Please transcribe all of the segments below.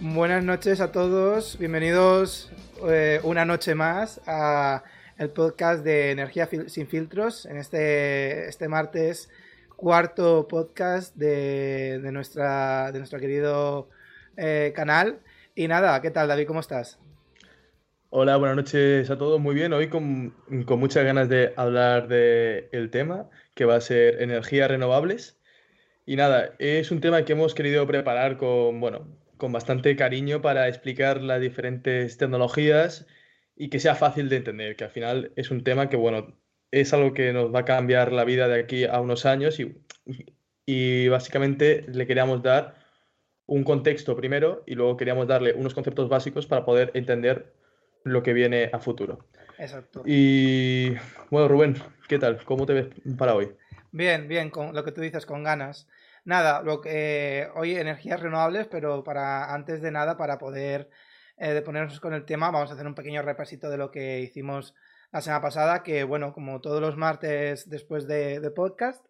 Buenas noches a todos, bienvenidos eh, una noche más a el podcast de Energía sin filtros en este, este martes cuarto podcast de, de nuestra, de nuestro querido eh, canal. Y nada, ¿qué tal David? ¿Cómo estás? Hola, buenas noches a todos. Muy bien, hoy con, con muchas ganas de hablar del tema, que va a ser energías renovables. Y nada, es un tema que hemos querido preparar con, bueno, con bastante cariño para explicar las diferentes tecnologías y que sea fácil de entender, que al final es un tema que, bueno, es algo que nos va a cambiar la vida de aquí a unos años y, y básicamente le queríamos dar un contexto primero y luego queríamos darle unos conceptos básicos para poder entender lo que viene a futuro. Exacto. Y bueno, Rubén, ¿qué tal? ¿Cómo te ves para hoy? Bien, bien, con lo que tú dices, con ganas. Nada, lo que hoy energías renovables, pero para antes de nada, para poder eh, de ponernos con el tema, vamos a hacer un pequeño repasito de lo que hicimos la semana pasada, que bueno, como todos los martes después de, de podcast,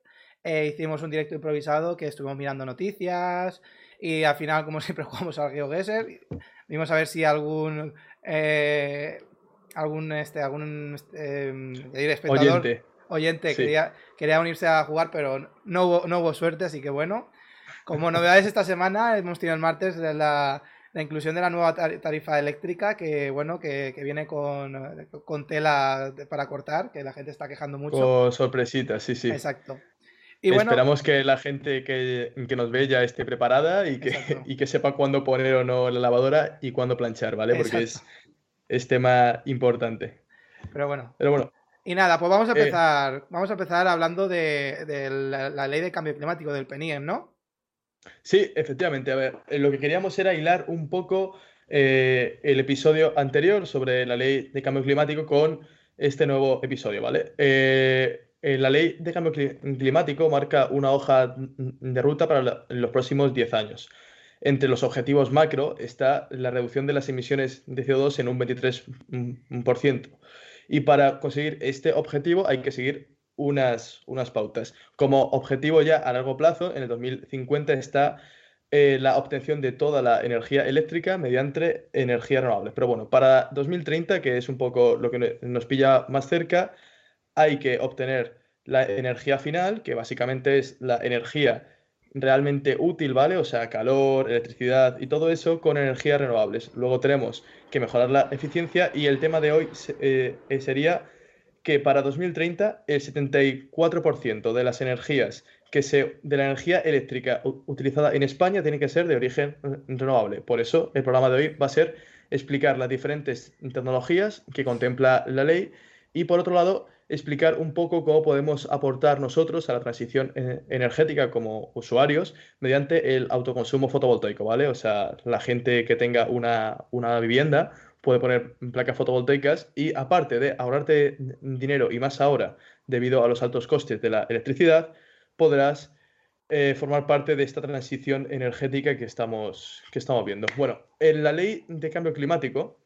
eh, hicimos un directo improvisado que estuvimos mirando noticias y al final, como siempre, jugamos al GeoGuessr. Vimos a ver si algún eh, algún este algún eh, espectador Oyente. Oyente Sí. quería, quería unirse a jugar, pero no hubo, no hubo suerte, así que bueno. Como novedades esta semana, hemos tenido el martes la, la inclusión de la nueva tar- tarifa eléctrica, que bueno, que, que viene con, con tela para cortar, que la gente está quejando mucho. Con sorpresitas, sí, sí. Exacto. Y bueno, Esperamos que la gente que, que nos ve ya esté preparada y que, y que sepa cuándo poner o no la lavadora y cuándo planchar, ¿vale? Porque es, es tema importante. pero bueno. Pero bueno, Y nada, pues vamos a Eh. empezar, vamos a empezar hablando de, de la, la ley de cambio climático del PNIEM, ¿no? Sí, efectivamente. A ver, eh, lo que queríamos era hilar un poco eh, el episodio anterior sobre la ley de cambio climático con este nuevo episodio, ¿vale? Eh, la ley de cambio cli- climático marca una hoja de ruta para la- los próximos 10 años. Entre los objetivos macro está la reducción de las emisiones de CO2 en un 23%. Y para conseguir este objetivo hay que seguir unas, unas pautas. Como objetivo ya a largo plazo, en el 2050 está eh, la obtención de toda la energía eléctrica mediante energías renovables. Pero bueno, para 2030, que es un poco lo que no- nos pilla más cerca, hay que obtener la energía final, que básicamente es la energía realmente útil, ¿vale? O sea, calor, electricidad y todo eso con energías renovables. Luego tenemos que mejorar la eficiencia y el tema de hoy eh, eh, sería que para 2030 el 74% de las energías que se, de la energía eléctrica utilizada en España tiene que ser de origen eh, renovable. Por eso el programa de hoy va a ser explicar las diferentes tecnologías que contempla la ley y por otro lado explicar un poco cómo podemos aportar nosotros a la transición eh, energética como usuarios mediante el autoconsumo fotovoltaico, ¿vale? O sea, la gente que tenga una, una vivienda puede poner placas fotovoltaicas y aparte de ahorrarte dinero y más ahora debido a los altos costes de la electricidad, podrás eh, formar parte de esta transición energética que estamos, que estamos viendo. Bueno, en la ley de cambio climático,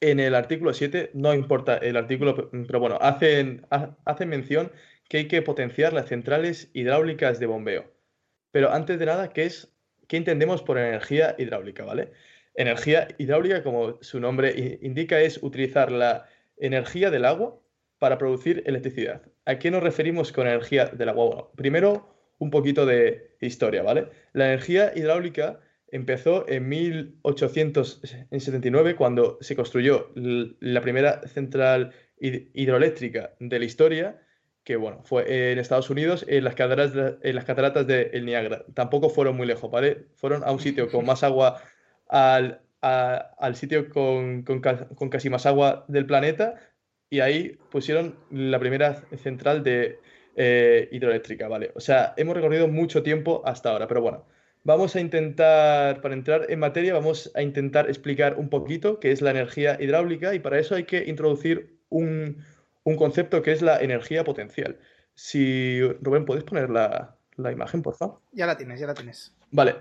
en el artículo 7, no importa el artículo, pe- pero bueno, hacen, ha- hacen mención que hay que potenciar las centrales hidráulicas de bombeo. Pero antes de nada, ¿qué es, qué entendemos por energía hidráulica, ¿vale? Energía hidráulica, como su nombre indica, es utilizar la energía del agua para producir electricidad. ¿A qué nos referimos con energía del agua? Bueno, primero un poquito de historia, ¿vale? La energía hidráulica empezó en 1879 cuando se construyó la primera central hid- hidroeléctrica de la historia, que bueno, fue en Estados Unidos, en las cataratas de, las cataratas del Niágara. Tampoco fueron muy lejos, ¿vale? Fueron a un sitio con más agua al, al sitio con, con casi más agua del planeta y ahí pusieron la primera central de eh, hidroeléctrica, ¿vale? O sea, hemos recorrido mucho tiempo hasta ahora, pero bueno, vamos a intentar, para entrar en materia, vamos a intentar explicar un poquito qué es la energía hidráulica y para eso hay que introducir un, un concepto que es la energía potencial. Si, Rubén, ¿puedes poner la, la imagen, por favor? Ya la tienes, ya la tienes. Vale.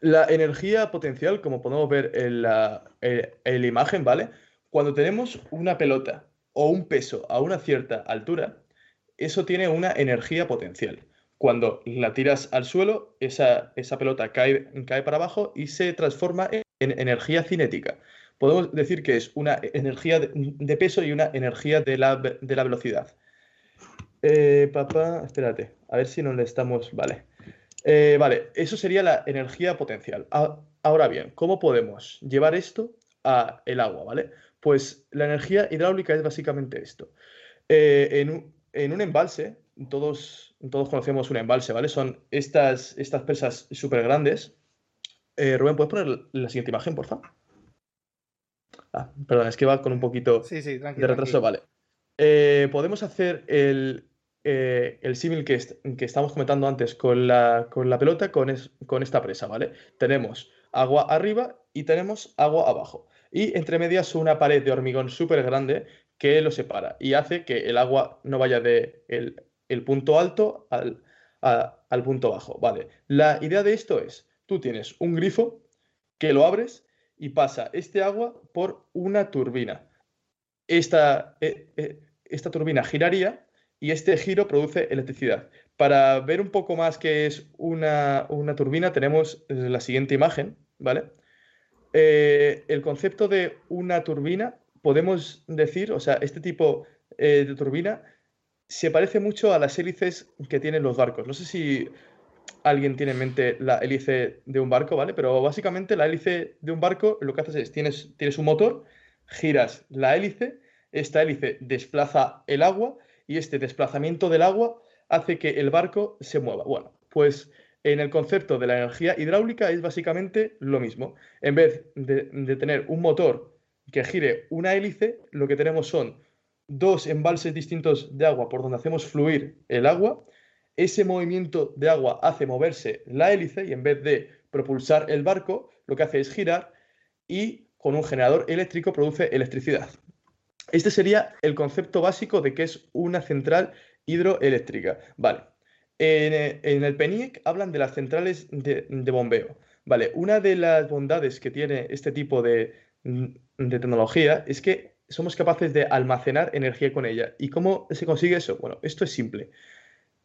La energía potencial, como podemos ver en la, en- en la imagen, ¿vale? Cuando tenemos una pelota o un peso a una cierta altura, eso tiene una energía potencial. Cuando la tiras al suelo, esa, esa pelota cae, cae para abajo y se transforma en en energía cinética. Podemos decir que es una energía de, peso y una energía de la, velocidad. Eh, papá, espérate, a ver si no le estamos. Vale. Eh, vale, eso sería la energía potencial. Ahora bien, ¿cómo podemos llevar esto a el agua, ¿vale? Pues la energía hidráulica es básicamente esto. Eh, en, en, un, embalse, todos, todos conocemos un embalse, ¿vale? Son estas, estas presas súper grandes. Rubén, ¿puedes poner la siguiente imagen, por favor? Ah, perdón, es que va con un poquito de retraso. Vale. Eh, podemos hacer el, eh, el símil que, que, estamos comentando antes con la, con la pelota, con, con, esta presa, ¿vale? Tenemos agua arriba y tenemos agua abajo. Y entre medias una pared de hormigón súper grande que lo separa y hace que el agua no vaya de el, punto alto al, al punto bajo, ¿vale? La idea de esto es, tú tienes un grifo que lo abres y pasa este agua por una turbina. Esta, eh, eh, esta turbina giraría y este giro produce electricidad. Para ver un poco más qué es una, turbina, tenemos la siguiente imagen, ¿vale? Eh, el concepto de una turbina, podemos decir, o sea, este tipo de turbina se parece mucho a las hélices que tienen los barcos. No sé si alguien tiene en mente la hélice de un barco, ¿vale? Pero básicamente la hélice de un barco lo que haces es, tienes, tienes un motor, giras la hélice, esta hélice desplaza el agua y este desplazamiento del agua hace que el barco se mueva. Bueno, pues en el concepto de la energía hidráulica es básicamente lo mismo. En vez de, de tener un motor que gire una hélice, lo que tenemos son dos embalses distintos de agua por donde hacemos fluir el agua ese movimiento de agua hace moverse la hélice y en vez de propulsar el barco, lo que hace es girar y con un generador eléctrico produce electricidad. Este sería el concepto básico de que es una central hidroeléctrica. Vale. En, el PENIEC hablan de las centrales de, bombeo. Vale, una de las bondades que tiene este tipo de, de tecnología es que somos capaces de almacenar energía con ella. ¿Y cómo se consigue eso? Bueno, esto es simple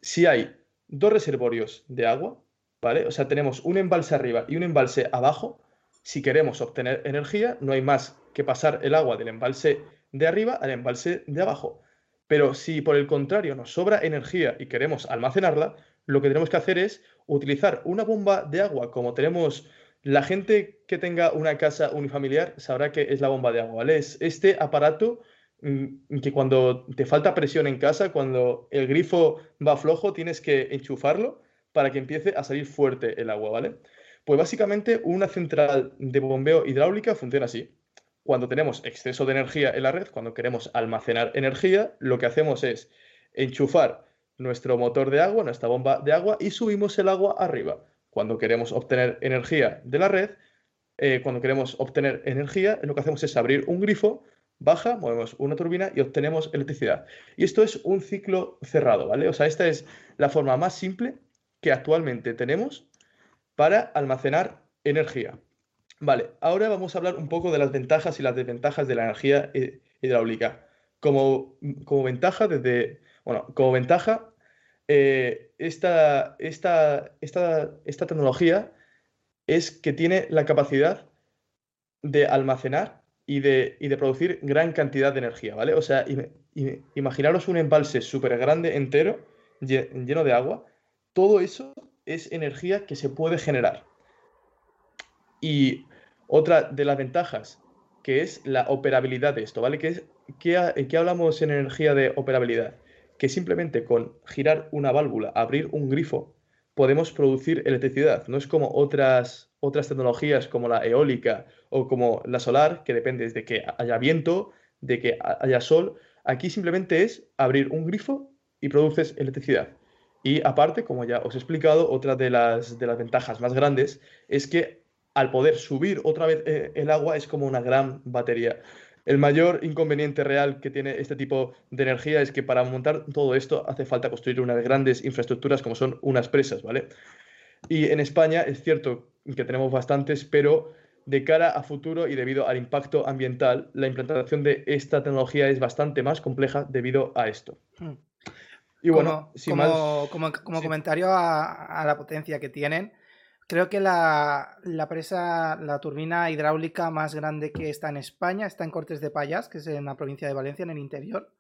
si hay dos reservorios de agua, ¿vale? O sea, tenemos un embalse arriba y un embalse abajo, si queremos obtener energía, no hay más que pasar el agua del embalse de arriba al embalse de abajo. Pero si por el contrario nos sobra energía y queremos almacenarla, lo que tenemos que hacer es utilizar una bomba de agua como tenemos la gente que tenga una casa unifamiliar sabrá que es la bomba de agua, ¿vale? Es este aparato Mm, que cuando te falta presión en casa, cuando el grifo va flojo, tienes que enchufarlo para que empiece a salir fuerte el agua, ¿vale? Pues básicamente una central de bombeo hidráulica funciona así. Cuando tenemos exceso de energía en la red, cuando queremos almacenar energía, lo que hacemos es enchufar nuestro motor de agua, nuestra bomba de agua, y subimos el agua arriba. Cuando queremos obtener energía de la red, eh, cuando queremos obtener energía, lo que hacemos es abrir un grifo baja, movemos una turbina y obtenemos electricidad. Y esto es un ciclo cerrado, ¿vale? O sea, esta es la forma más simple que actualmente tenemos para almacenar energía. Vale, ahora vamos a hablar un poco de las ventajas y las desventajas de la energía hidráulica. Como, como ventaja, desde, bueno, como ventaja, eh, esta, esta, esta, esta tecnología es que tiene la capacidad de almacenar y de, de producir gran cantidad de energía, ¿vale? O sea, imaginaros un embalse súper grande entero, lleno de agua. Todo eso es energía que se puede generar. Y otra de las ventajas, que es la operabilidad de esto, ¿vale? ¿Qué, qué, hablamos en energía de operabilidad? Que simplemente con girar una válvula, abrir un grifo, podemos producir electricidad. No es como otras otras tecnologías como la eólica o como la solar, que depende de que haya viento, de que haya sol. Aquí simplemente es abrir un grifo y produces electricidad. Y aparte, como ya os he explicado, otra de las, de las ventajas más grandes es que al poder subir otra vez eh, el agua es como una gran batería. El mayor inconveniente real que tiene este tipo de energía es que para montar todo esto hace falta construir unas grandes infraestructuras como son unas presas, ¿vale? Y en España es cierto que tenemos bastantes, pero de cara a futuro y debido al impacto ambiental, la implantación de esta tecnología es bastante más compleja debido a esto. Hmm. Y bueno, como, como, comentario a, la potencia que tienen, creo que la, la, presa, la turbina hidráulica más grande que está en España está en Cortes de Payas, que es en la provincia de Valencia, en el interior,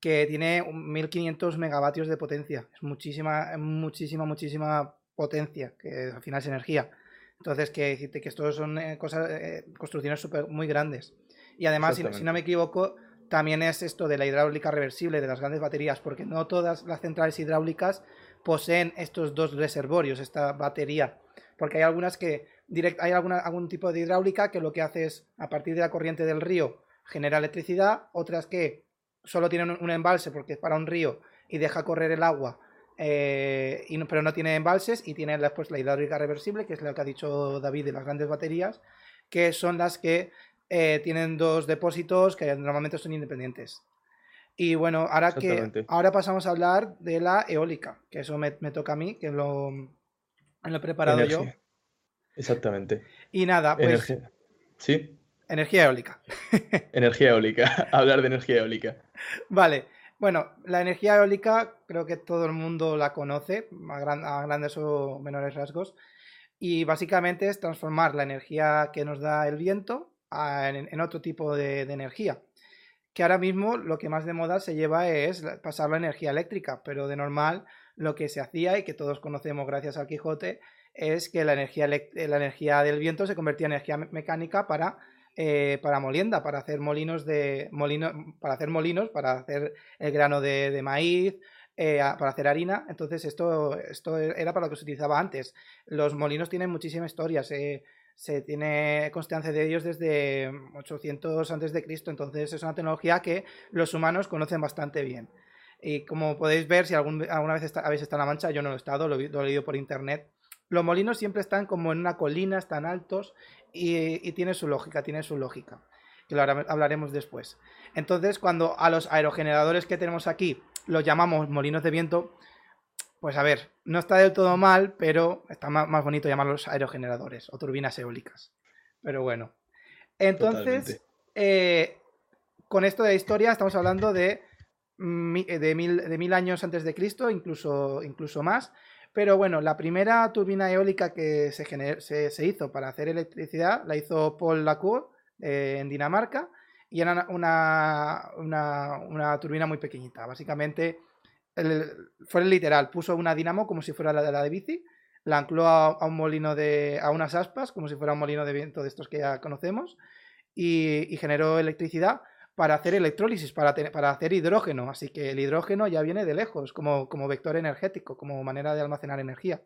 que tiene 1500 megavatios de potencia. Es muchísima, muchísima, muchísima potencia, que al final es energía. Entonces, que que esto son eh, cosas, eh, construcciones super, muy grandes. Y además, si, si, no me equivoco, también es esto de la hidráulica reversible de las grandes baterías, porque no todas las centrales hidráulicas poseen estos dos reservorios, esta batería. Porque hay algunas que direct, hay alguna, algún tipo de hidráulica que lo que hace es, a partir de la corriente del río, genera electricidad, otras que solo tienen un embalse porque es para un río y deja correr el agua eh, pero no tiene embalses y tiene después la hidráulica reversible, que es lo que ha dicho David de las grandes baterías, que son las que eh, tienen dos depósitos que normalmente son independientes. Y bueno, ahora que ahora pasamos a hablar de la eólica, que eso me, toca a mí, que lo, lo he preparado yo. Exactamente. Y nada, pues. Energía. Sí. Energía eólica. energía eólica. hablar de energía eólica. Vale. Bueno, la energía eólica creo que todo el mundo la conoce a, grandes o menores rasgos y básicamente es transformar la energía que nos da el viento en, otro tipo de, energía. Que ahora mismo lo que más de moda se lleva es pasar la energía eléctrica, pero de normal lo que se hacía y que todos conocemos gracias al Quijote es que la energía, la energía del viento se convertía en energía mecánica para eh, para molienda, para hacer molinos de molino, para hacer molinos, para hacer el grano de, maíz, eh, para hacer harina. Entonces, esto, esto era para lo que se utilizaba antes. Los molinos tienen muchísima historia. Se, tiene constancia de ellos desde 800 antes de Cristo. Entonces, es una tecnología que los humanos conocen bastante bien. Y como podéis ver, si alguna vez habéis estado en La Mancha, yo no lo he estado, lo, lo he leído por internet. Los molinos siempre están como en una colina, están altos y, tiene su lógica, tiene su lógica, que lo hablaremos después. Entonces, cuando a los aerogeneradores que tenemos aquí los llamamos molinos de viento, pues a ver, no está del todo mal, pero está más, bonito llamarlos aerogeneradores o turbinas eólicas. Pero bueno. Entonces, eh, con esto de la historia estamos hablando de, de, mil, de mil años antes de Cristo, incluso, incluso más. Pero bueno, la primera turbina eólica que se, se, hizo para hacer electricidad la hizo Paul Lacour eh, en Dinamarca y era una, una, turbina muy pequeñita. Básicamente fue el literal, puso una dinamo como si fuera la de la de bici, la ancló a, un molino de, a unas aspas como si fuera un molino de viento de estos que ya conocemos y generó electricidad para hacer electrólisis, para, para hacer hidrógeno. Así que el hidrógeno ya viene de lejos, como, como vector energético, como manera de almacenar energía.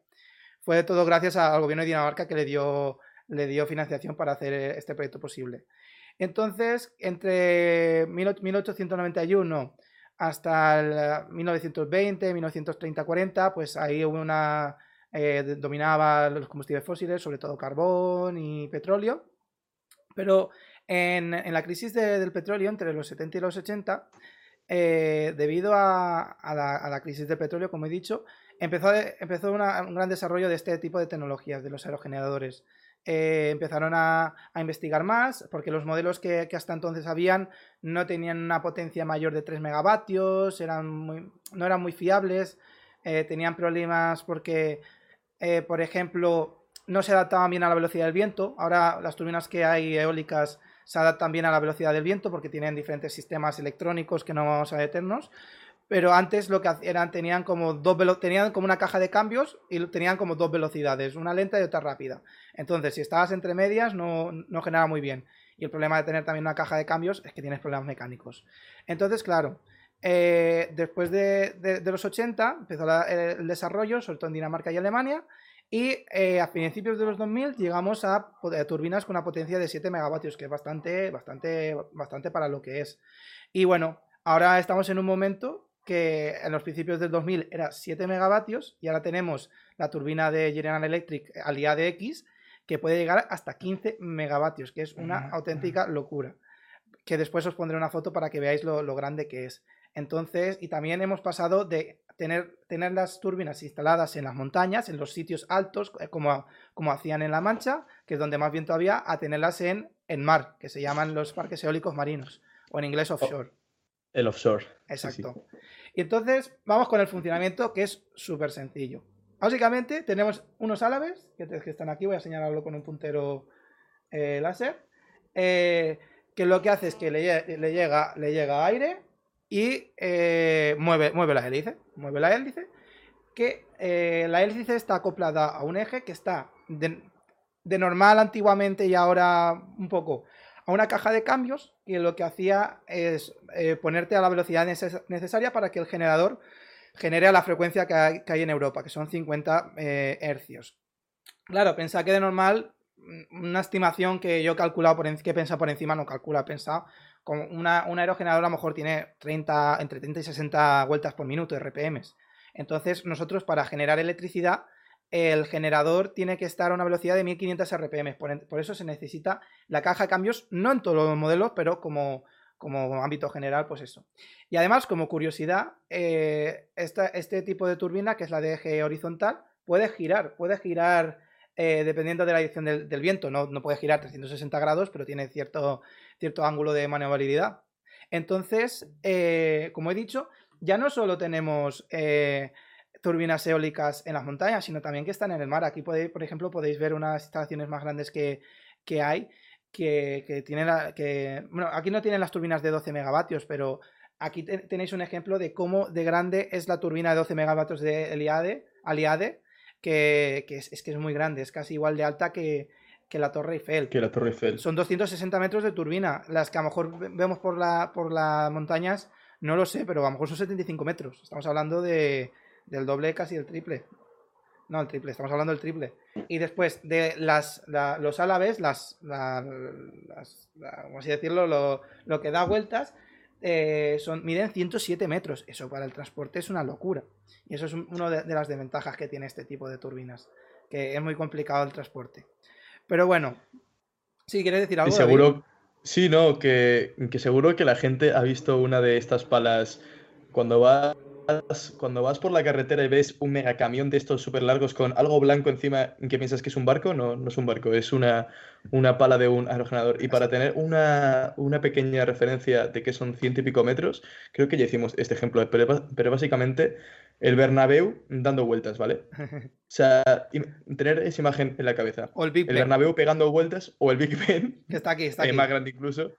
Fue todo gracias al gobierno de Dinamarca que le dio, le dio financiación para hacer este proyecto posible. Entonces, entre 1891 hasta el 1920, 1930, 40, pues ahí hubo una... Eh, dominaba los combustibles fósiles, sobre todo carbón y petróleo, pero en, la crisis del petróleo entre los 70 y los 80, eh, debido a, la, crisis del petróleo, como he dicho, empezó, un gran desarrollo de este tipo de tecnologías, de los aerogeneradores. Eh, empezaron a, investigar más, porque los modelos que, hasta entonces habían no tenían una potencia mayor de 3 megavatios, no eran muy fiables, eh, tenían problemas porque, por ejemplo, no se adaptaban bien a la velocidad del viento. Ahora las turbinas que hay eólicas se adaptan bien a la velocidad del viento porque tienen diferentes sistemas electrónicos que no vamos a detenernos. Pero antes lo que eran, tenían como dos tenían como una caja de cambios y tenían como dos velocidades, una lenta y otra rápida. Entonces, si estabas entre medias, no, no generaba muy bien. Y el problema de tener también una caja de cambios es que tienes problemas mecánicos. Entonces, claro, eh, después de, los 80 empezó el desarrollo, sobre todo en Dinamarca y Alemania, y eh, a principios de los 2000 llegamos a, turbinas con una potencia de 7 megavatios, que es bastante, bastante, bastante para lo que es. Y bueno, ahora estamos en un momento que en los principios del 2000 era 7 megavatios y ahora tenemos la turbina de General Electric al X que puede llegar hasta 15 megavatios, que es una auténtica locura. Que después os pondré una foto para que veáis lo, lo grande que es. Entonces, y también hemos pasado de tener, tener las turbinas instaladas en las montañas, en los sitios altos, eh, como, como hacían en La Mancha, que es donde más viento había, a tenerlas en, en mar, que se llaman los parques eólicos marinos, o en inglés offshore. el offshore. Exacto. Y entonces vamos con el funcionamiento, que es súper sencillo. Básicamente tenemos unos álabes que, están aquí, voy a señalarlo con un puntero eh, láser, eh, que lo que hace es que le, llega, le llega aire y eh, mueve, mueve la hélice, mueve la hélice, que la hélice está acoplada a un eje que está de, normal antiguamente y ahora un poco a una caja de cambios y lo que hacía es ponerte a la velocidad necesaria para que el generador genere la frecuencia que hay, en Europa, que son 50 eh, hercios. Claro, pensaba que de normal, una estimación que yo he calculado, por que he por encima, no calcula, he pensado, como una, un aerogenerador a lo mejor tiene 30, entre 30 y 60 vueltas por minuto, RPMs. Entonces, nosotros para generar electricidad, el generador tiene que estar a una velocidad de 1500 RPM. Por, por, eso se necesita la caja de cambios, no en todos los modelos, pero como, como ámbito general, pues eso. Y además, como curiosidad, eh, este tipo de turbina, que es la de eje horizontal, puede girar, puede girar eh, dependiendo de la dirección del, viento. No, no, puede girar 360 grados, pero tiene cierto, cierto ángulo de maniobrabilidad. Entonces, eh, como he dicho, ya no solo tenemos turbinas eólicas en las montañas, sino también que están en el mar. Aquí, podéis, por ejemplo, podéis ver unas instalaciones más grandes que, que hay que, tiene la. Que, bueno, aquí no tienen las turbinas de 12 megavatios, pero aquí tenéis un ejemplo de cómo de grande es la turbina de 12 megavatios de Eliade, Aliade, que, es, que es muy grande, es casi igual de alta que, la Torre Eiffel. Que la Torre Eiffel. Son 260 metros de turbina. Las que a lo mejor vemos por, la, por las montañas, no lo sé, pero a lo mejor son 75 metros. Estamos hablando de, del doble, casi el triple. No, el triple, estamos hablando del triple. Y después de las, los álabes, las, las, ¿cómo así decirlo? Lo, que da vueltas, eh, son, miden 107 metros. Eso para el transporte es una locura. Y eso es una de, las desventajas que tiene este tipo de turbinas, que es muy complicado el transporte. Pero bueno, si quieres decir algo. seguro, sí, no, que, que seguro que la gente ha visto una de estas palas cuando va cuando vas por la carretera y ves un megacamión de estos súper largos con algo blanco encima que piensas que es un barco, no, no es un barco, es una, una pala de un aerogenerador. Y para tener una, pequeña referencia de que son ciento y pico metros, creo que ya hicimos este ejemplo, pero, básicamente el Bernabéu dando vueltas, ¿vale? O sea, tener esa imagen en la cabeza. O el Big El Bernabéu pegando vueltas, o el Big Ben. Que está aquí, está eh, aquí. más grande incluso.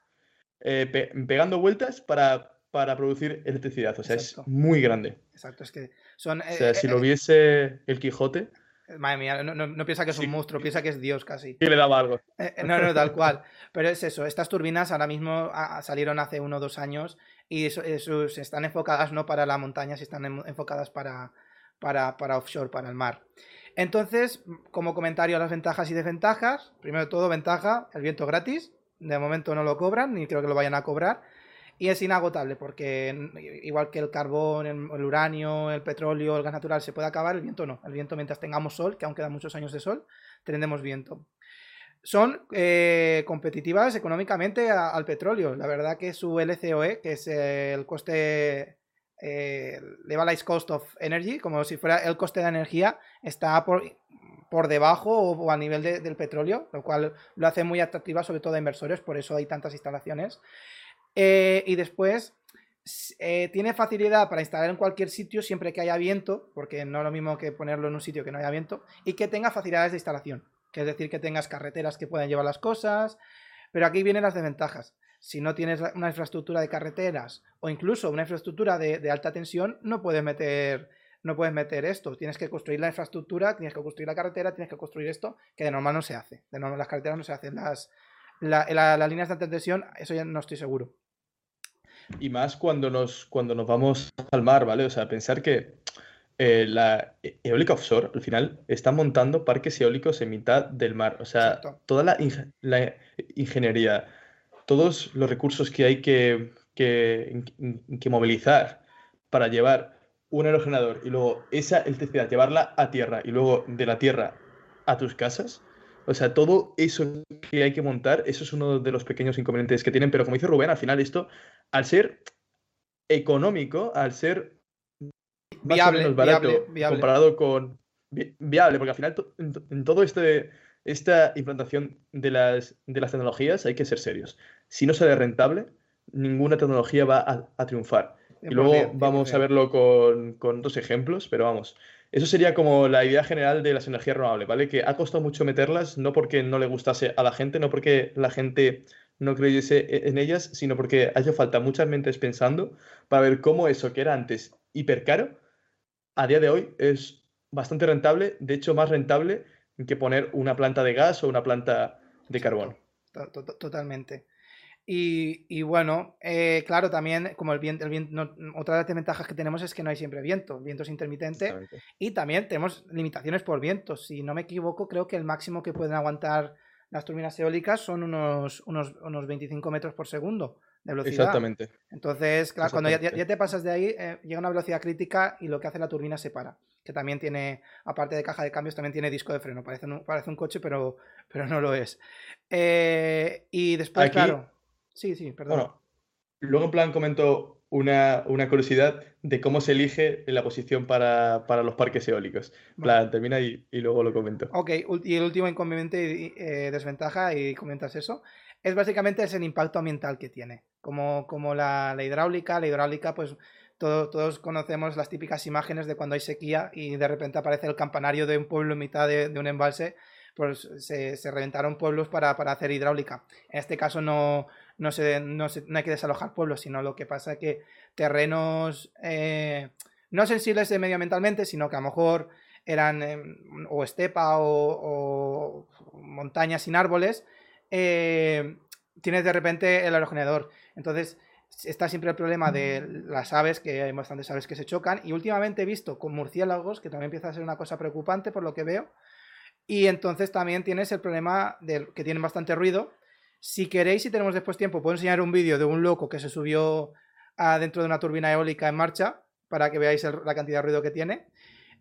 Eh, pegando vueltas para para producir electricidad. O sea, es muy grande. Exacto, es que son. o sea, eh, si lo eh, viese el Quijote. Madre mía, no, piensa que es un monstruo, piensa que es Dios casi. Que le daba algo. Eh, no, no, tal cual. Pero es eso, estas turbinas ahora mismo salieron hace uno o dos años y eso, están enfocadas no para la montaña, están enfocadas para, para, para offshore, para el mar. Entonces, como comentario a las ventajas y desventajas, primero de todo, ventaja, el viento gratis. De momento no lo cobran, ni creo que lo vayan a cobrar. Y es inagotable porque igual que el carbón, el, uranio, el petróleo, el gas natural se puede acabar, el viento no. El viento mientras tengamos sol, que aún quedan muchos años de sol, tendremos viento. Son eh, competitivas económicamente al petróleo. La verdad que su LCOE, que es el coste eh, Levelized Cost of Energy, como si fuera el coste de energía, está por, por debajo o, a nivel del petróleo, lo cual lo hace muy atractiva sobre todo a inversores, por eso hay tantas instalaciones. Eh, y después eh, tiene facilidad para instalar en cualquier sitio siempre que haya viento, porque no es lo mismo que ponerlo en un sitio que no haya viento, y que tenga facilidades de instalación, que es decir, que tengas carreteras que puedan llevar las cosas, pero aquí vienen las desventajas. Si no tienes una infraestructura de carreteras o incluso una infraestructura de, alta tensión, no puedes meter no puedes meter esto. Tienes que construir la infraestructura, tienes que construir la carretera, tienes que construir esto, que de normal no se hace. De normal las carreteras no se hacen. Las, las líneas de alta tensión, eso ya no estoy seguro. Y más cuando nos, cuando nos vamos al mar, ¿vale? O sea, pensar que eh, la eólica offshore, al final, está montando parques eólicos en mitad del mar. O sea, toda la, ingeniería, todos los recursos que hay que, que, que, movilizar para llevar un aerogenerador y luego esa electricidad, llevarla a tierra y luego de la tierra a tus casas, o sea, todo eso que hay que montar, eso es uno de los pequeños inconvenientes que tienen, pero como dice Rubén, al final esto, al ser económico, al ser viable, barato comparado con viable, porque al final en todo este esta implantación de las, de las tecnologías hay que ser serios. Si no sale rentable, ninguna tecnología va a, triunfar. Y luego vamos a verlo con, con, dos ejemplos, pero vamos, Eso sería como la idea general de las energías renovables, ¿vale? Que ha costado mucho meterlas, no porque no le gustase a la gente, no porque la gente no creyese e-, en ellas, sino porque ha hecho falta muchas mentes pensando para ver cómo eso que era antes hiper caro, a día de hoy es bastante rentable, de hecho más rentable que poner una planta de gas o una planta de carbón. Totalmente. Y, bueno, eh, claro, también como el viento, el viento otra de las ventajas que tenemos es que no hay siempre viento, el viento es intermitente y también tenemos limitaciones por viento. Si no me equivoco, creo que el máximo que pueden aguantar las turbinas eólicas son unos, unos, unos 25 metros por segundo de velocidad. Exactamente. Entonces, claro, cuando ya, te pasas de ahí, eh, llega una velocidad crítica y lo que hace la turbina se para. Que también tiene, aparte de caja de cambios, también tiene disco de freno. Parece un, parece un coche, pero, pero no lo es. Eh, y después, claro. Sí, sí, perdón. Bueno, luego en plan comento una, curiosidad de cómo se elige la posición para, los parques eólicos. plan, termina y, luego lo comento. Ok, y el último inconveniente y eh, desventaja, y comentas eso, es básicamente es el impacto ambiental que tiene. Como, como la, hidráulica, la hidráulica, pues todos conocemos las típicas imágenes de cuando hay sequía y de repente aparece el campanario de un pueblo en mitad de, un embalse, pues se, reventaron pueblos para, para hacer hidráulica. En este caso no, no, se, no, hay que desalojar pueblos, sino lo que pasa es que terrenos eh, no sensibles medioambientalmente, sino que a lo mejor eran em, o estepa o, montañas sin árboles, eh, tienes de repente el aerogenerador. Entonces está siempre el problema de las aves, que hay bastantes aves que se chocan, y últimamente he visto con murciélagos, que también empieza a ser una cosa preocupante por lo que veo, y entonces también tienes el problema de que tienen bastante ruido, si queréis, si tenemos después tiempo, puedo enseñar un vídeo de un loco que se subió dentro de una turbina eólica en marcha para que veáis la cantidad de ruido que tiene.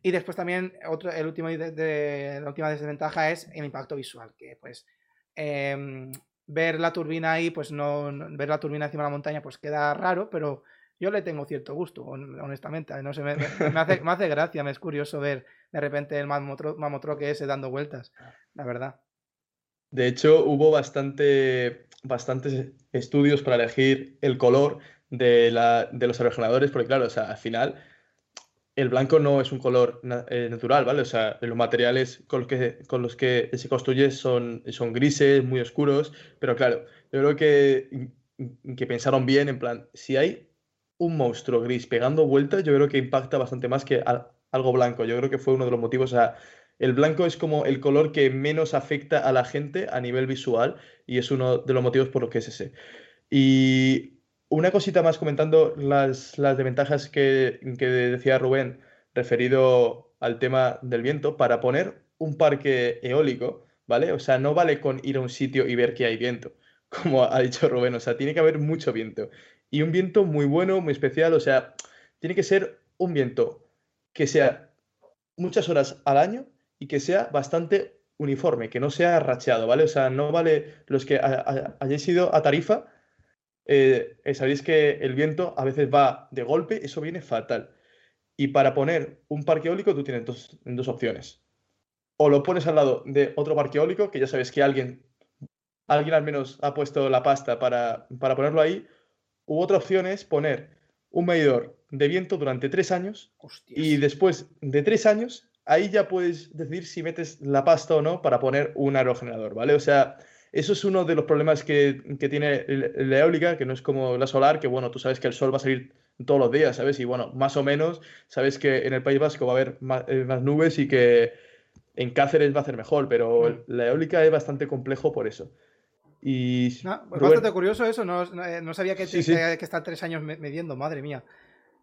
Y después también otro, el último de, la última desventaja es el impacto visual, que pues em, ver la turbina ahí, pues no, ver la turbina encima de la montaña, pues queda raro, pero yo le tengo cierto gusto, honestamente. No sé, me, hace, me hace gracia, me es curioso ver de repente el mamotro, ese dando vueltas, la verdad. De hecho, hubo bastante, bastantes estudios para elegir el color de, los aerogeneradores, porque claro, o sea, al final el blanco no es un color eh, natural, ¿vale? O sea, los materiales con los que, se construye son, son grises, muy oscuros, pero claro, yo creo que, que pensaron bien, en plan, si hay un monstruo gris pegando vueltas, yo creo que impacta bastante más que algo blanco. Yo creo que fue uno de los motivos, o sea, el blanco es como el color que menos afecta a la gente a nivel visual y es uno de los motivos por los que es ese. Y una cosita más comentando las, las desventajas que, que decía Rubén referido al tema del viento, para poner un parque eólico, ¿vale? O sea, no vale con ir a un sitio y ver que hay viento, como ha dicho Rubén, o sea, tiene que haber mucho viento. Y un viento muy bueno, muy especial, o sea, tiene que ser un viento que sea muchas horas al año y que sea bastante uniforme, que no sea racheado, ¿vale? O sea, no vale los que hayáis ido a Tarifa, eh, eh, sabéis que el viento a veces va de golpe, eso viene fatal. Y para poner un parque eólico tú tienes dos, dos opciones. O lo pones al lado de otro parque eólico, que ya sabes que alguien, alguien al menos ha puesto la pasta para, para ponerlo ahí, u otra opción es poner un medidor de viento durante tres años y después de tres años ahí ya puedes decidir si metes la pasta o no para poner un aerogenerador, ¿vale? O sea, eso es uno de los problemas que, tiene la eólica, que no es como la solar, que bueno, tú sabes que el sol va a salir todos los días, ¿sabes? Y bueno, más o menos sabes que en el País Vasco va a haber más, eh, nubes y que en Cáceres va a ser mejor, pero mm. la eólica es bastante complejo por eso. Y, es bastante curioso eso, no, eh, sabía que, que estar tres años midiendo, madre mía.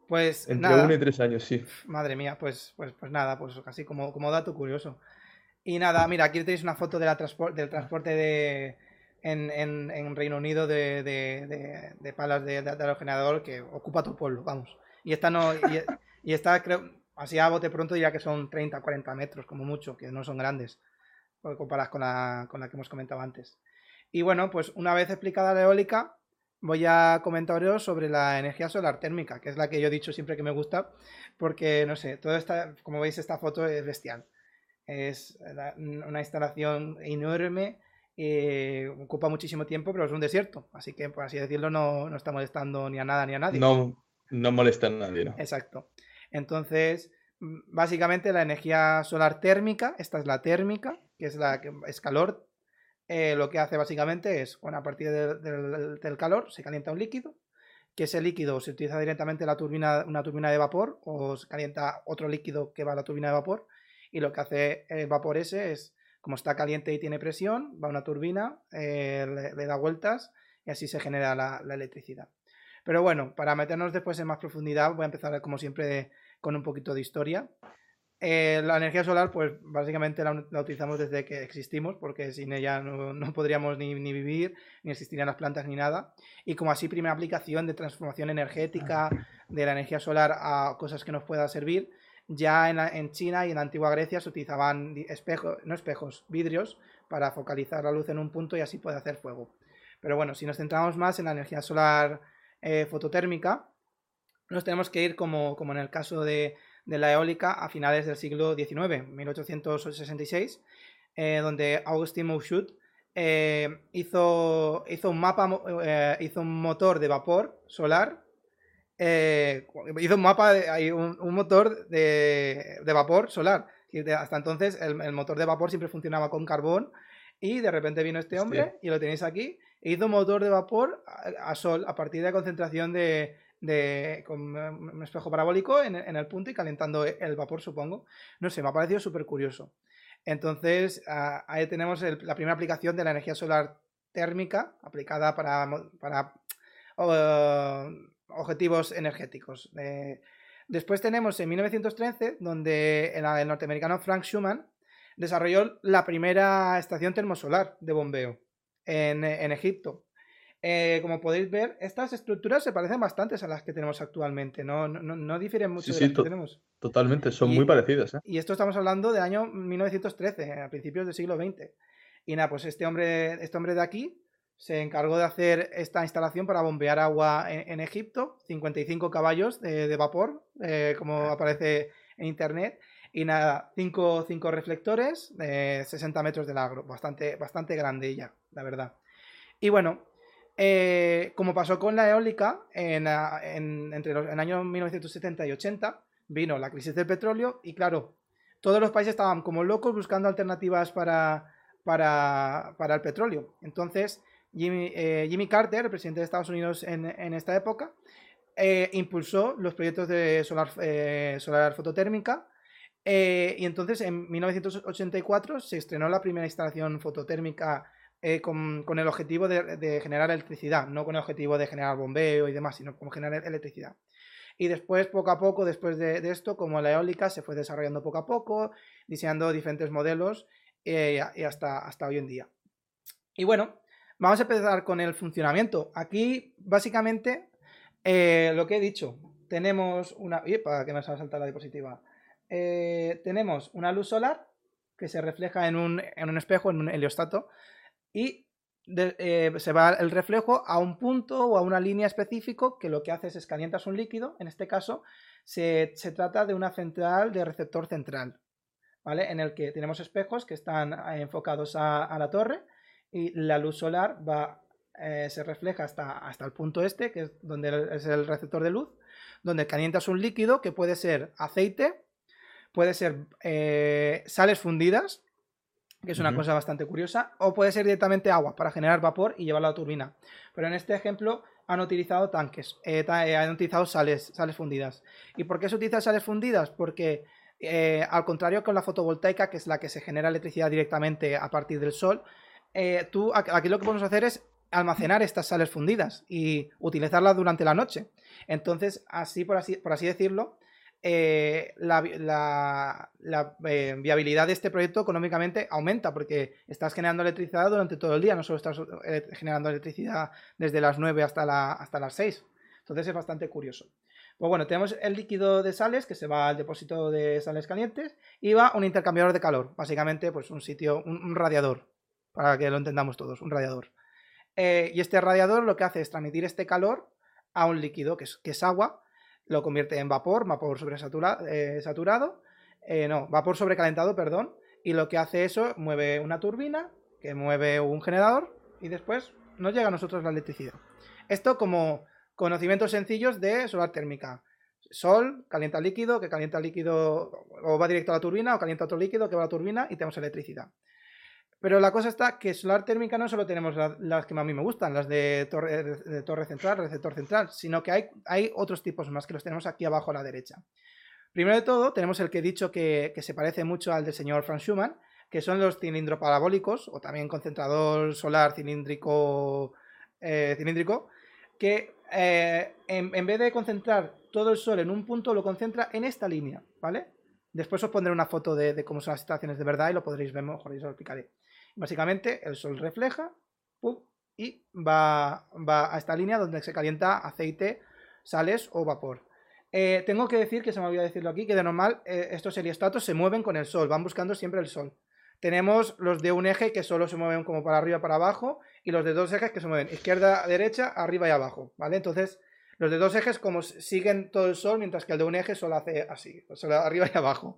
Pues Entre uno y tres años, sí. Madre mía, pues, pues, pues nada, pues así como, como dato curioso. Y nada, mira, aquí tenéis una foto del transporte de, en, Reino Unido de, de, palas de, aerogenerador que ocupa el pueblo, vamos. Y esta no, y, esta creo, así a bote pronto diría que son 30, 40 metros como mucho, que no son grandes, comparadas con la, con la que hemos comentado antes. Y bueno, pues una vez explicada la eólica, voy a comentaros sobre la energía solar térmica, que es la que yo he dicho siempre que me gusta, porque, no sé, todo esta, como veis, esta foto es bestial. Es una instalación enorme, eh, ocupa muchísimo tiempo, pero es un desierto, así que, por así decirlo, no, no está molestando ni a nada ni a nadie. No, no molesta a nadie, ¿no? Exacto. Entonces, mm, básicamente la energía solar térmica, esta es la térmica, que es la que es calor, eh, lo que hace básicamente es, bueno, a partir del calor se calienta un líquido, que ese líquido se utiliza directamente la turbina, una turbina de vapor o se calienta otro líquido que va a la turbina de vapor y lo que hace el vapor ese es, como está caliente y tiene presión, va a una turbina, eh, le, da vueltas y así se genera la, electricidad. Pero bueno, para meternos después en más profundidad, voy a empezar como siempre con un poquito de historia. Eh, la energía solar, pues básicamente la, utilizamos desde que existimos, porque sin ella no, podríamos ni, vivir, ni existirían las plantas ni nada. Y como así primera aplicación de transformación energética de la energía solar a cosas que nos pueda servir, ya en, China y en la antigua Grecia se utilizaban espejos, no espejos, vidrios, para focalizar la luz en un punto y así poder hacer fuego. Pero bueno, si nos centramos más en la energía solar eh, fototérmica, nos tenemos que ir como, como en el caso de de la eólica a finales del siglo XIX, 1866, eh, donde Augustin Mouchut eh, hizo, hizo, un mapa, hizo un motor de vapor solar, hizo un mapa, de, un, un motor de, vapor solar. hasta entonces el, motor de vapor siempre funcionaba con carbón y de repente vino este hombre y lo tenéis aquí, e hizo un motor de vapor a sol a partir de la concentración de, con un espejo parabólico en, el punto y calentando el vapor, supongo. No sé, me ha parecido súper curioso. Entonces, ahí tenemos la primera aplicación de la energía solar térmica aplicada para, para objetivos energéticos. después tenemos en 1913, donde el, norteamericano Frank Schumann desarrolló la primera estación termosolar de bombeo en, en Egipto. Eh, como podéis ver, estas estructuras se parecen bastante a las que tenemos actualmente, no, no, difieren mucho de las que tenemos. Totalmente, son muy parecidas. ¿eh? Y esto estamos hablando de año 1913, a principios del siglo XX. Y nada, pues este hombre, este hombre de aquí se encargó de hacer esta instalación para bombear agua en, Egipto, 55 caballos de, vapor, eh, como aparece en internet, y nada, 5 reflectores de 60 metros de largo, bastante, bastante grande ya, la verdad. Y bueno, eh, como pasó con la eólica, en, entre los en años 1970 y 80 vino la crisis del petróleo y claro, todos los países estaban como locos buscando alternativas para, para, el petróleo. Entonces, Jimmy, eh, Jimmy, Carter, el presidente de Estados Unidos en, esta época, eh, impulsó los proyectos de solar, solar fototérmica y entonces en 1984 se estrenó la primera instalación fototérmica eh, con, el objetivo de, generar electricidad, no con el objetivo de generar bombeo y demás, sino como generar electricidad. Y después, poco a poco, después de, esto, como la eólica se fue desarrollando poco a poco, diseñando diferentes modelos eh, y hasta, hasta hoy en día. Y bueno, vamos a empezar con el funcionamiento. Aquí, básicamente, eh, lo que he dicho, tenemos una... para que me salta la diapositiva. tenemos una luz solar que se refleja en un, en un espejo, en un heliostato, y eh, se va el reflejo a un punto o a una línea específico que lo que hace es calientas un líquido, en este caso se, trata de una central de receptor central, ¿vale? En el que tenemos espejos que están eh, enfocados a, la torre y la luz solar va, eh, se refleja hasta, hasta el punto este, que es donde es el receptor de luz, donde calientas un líquido que puede ser aceite, puede ser sales fundidas, que es una cosa bastante curiosa, o puede ser directamente agua para generar vapor y llevarlo a la turbina. Pero en este ejemplo han utilizado tanques, eh, eh, han utilizado sales, sales fundidas. ¿Y por qué se utilizan sales fundidas? Porque eh, al contrario con la fotovoltaica, que es la que se genera electricidad directamente a partir del sol, tú aquí lo que podemos hacer es almacenar estas sales fundidas y utilizarlas durante la noche. Entonces, así por así, por así decirlo, eh, la, eh, viabilidad de este proyecto económicamente aumenta porque estás generando electricidad durante todo el día, no solo estás eh, generando electricidad desde las 9 hasta, hasta las 6. Entonces es bastante curioso. Pues bueno, tenemos el líquido de sales que se va al depósito de sales calientes y va un intercambiador de calor, básicamente pues un sitio, un, radiador, para que lo entendamos todos, un radiador. y este radiador lo que hace es transmitir este calor a un líquido que es, que es agua lo convierte en vapor, vapor sobresaturado, eh, saturado, eh, no, vapor sobrecalentado, perdón, y lo que hace eso mueve una turbina, que mueve un generador, y después nos llega a nosotros la electricidad. Esto como conocimientos sencillos de solar térmica. Sol, calienta líquido, que calienta líquido o va directo a la turbina, o calienta otro líquido que va a la turbina y tenemos electricidad. Pero la cosa está que solar térmica no solo tenemos las, que a mí me gustan, las de torre, central, receptor central, sino que hay, otros tipos más que los tenemos aquí abajo a la derecha. Primero de todo, tenemos el que he dicho que, se parece mucho al del señor Franz Schumann, que son los cilindro parabólicos, o también concentrador solar cilíndrico, eh, cilíndrico que eh, en, vez de concentrar todo el sol en un punto, lo concentra en esta línea, ¿vale? Después os pondré una foto de, cómo son las estaciones de verdad y lo podréis ver mejor y os lo explicaré. Básicamente, el sol refleja y va, a esta línea donde se calienta aceite, sales o vapor. Eh, tengo que decir, que se me olvidó decirlo aquí, que de normal eh, estos heliostatos se mueven con el sol, van buscando siempre el sol. Tenemos los de un eje que solo se mueven como para arriba para abajo y los de dos ejes que se mueven izquierda, derecha, arriba y abajo, ¿vale? Entonces, los de dos ejes como siguen todo el sol, mientras que el de un eje solo hace así, solo arriba y abajo.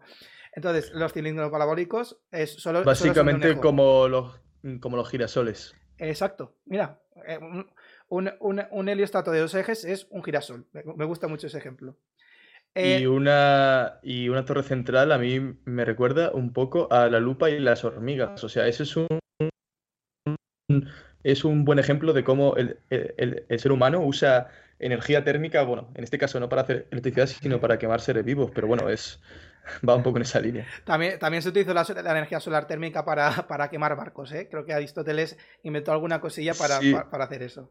Entonces, los cilindros parabólicos es solo. Básicamente como, los, como los girasoles. Exacto. Mira, eh, un, heliostato de dos ejes es un girasol. Me gusta mucho ese ejemplo. y, eh, una, y una torre central a mí me recuerda un poco a la lupa y las hormigas. O sea, ese es un, es un buen ejemplo de cómo el, el ser humano usa energía térmica, bueno, en este caso no para hacer electricidad, sino para quemar seres vivos, pero bueno, es, va un poco en esa línea. También, también se utilizó la, energía solar térmica para, para, quemar barcos, ¿eh? Creo que Aristóteles inventó alguna cosilla para, para, hacer eso.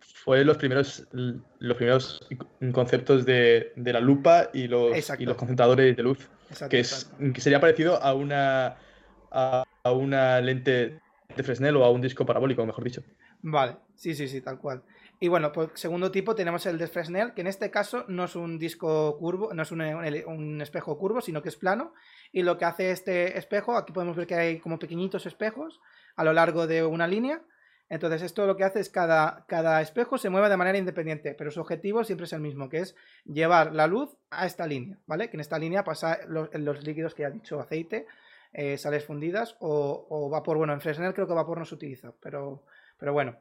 Fue los primeros, los primeros conceptos de, de la lupa y los, y los concentradores de luz, que, es, que sería parecido a una, a, una lente de Fresnel o a un disco parabólico, mejor dicho. Vale, sí, sí, sí, tal cual. Y bueno, por segundo tipo tenemos el de Fresnel, que en este caso no es un disco curvo, no es un, espejo curvo, sino que es plano. Y lo que hace este espejo, aquí podemos ver que hay como pequeñitos espejos a lo largo de una línea. Entonces esto lo que hace es cada, cada espejo se mueve de manera independiente, pero su objetivo siempre es el mismo, que es llevar la luz a esta línea, ¿vale? Que en esta línea pasa los, los líquidos que ya he dicho, aceite, eh, sales fundidas o, o, vapor. Bueno, en Fresnel creo que vapor no se utiliza, pero, pero bueno.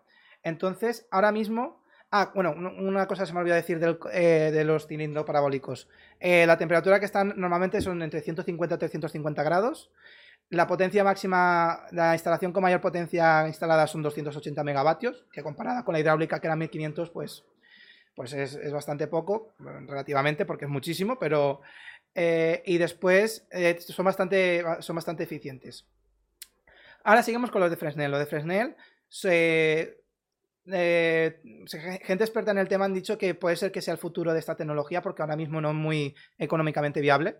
Entonces, ahora mismo. Ah, bueno, una cosa se me olvidó decir eh, de los cilindros parabólicos. Eh, la temperatura que están normalmente son entre 150 y 350 grados. La potencia máxima, la instalación con mayor potencia instalada son 280 megavatios, que comparada con la hidráulica que era 1500, pues, pues es, bastante poco, relativamente, porque es muchísimo, pero... Eh, y después son, bastante, son bastante eficientes. Ahora seguimos con los de Fresnel. Los de Fresnel se eh, gente experta en el tema han dicho que puede ser que sea el futuro de esta tecnología porque ahora mismo no es muy económicamente viable.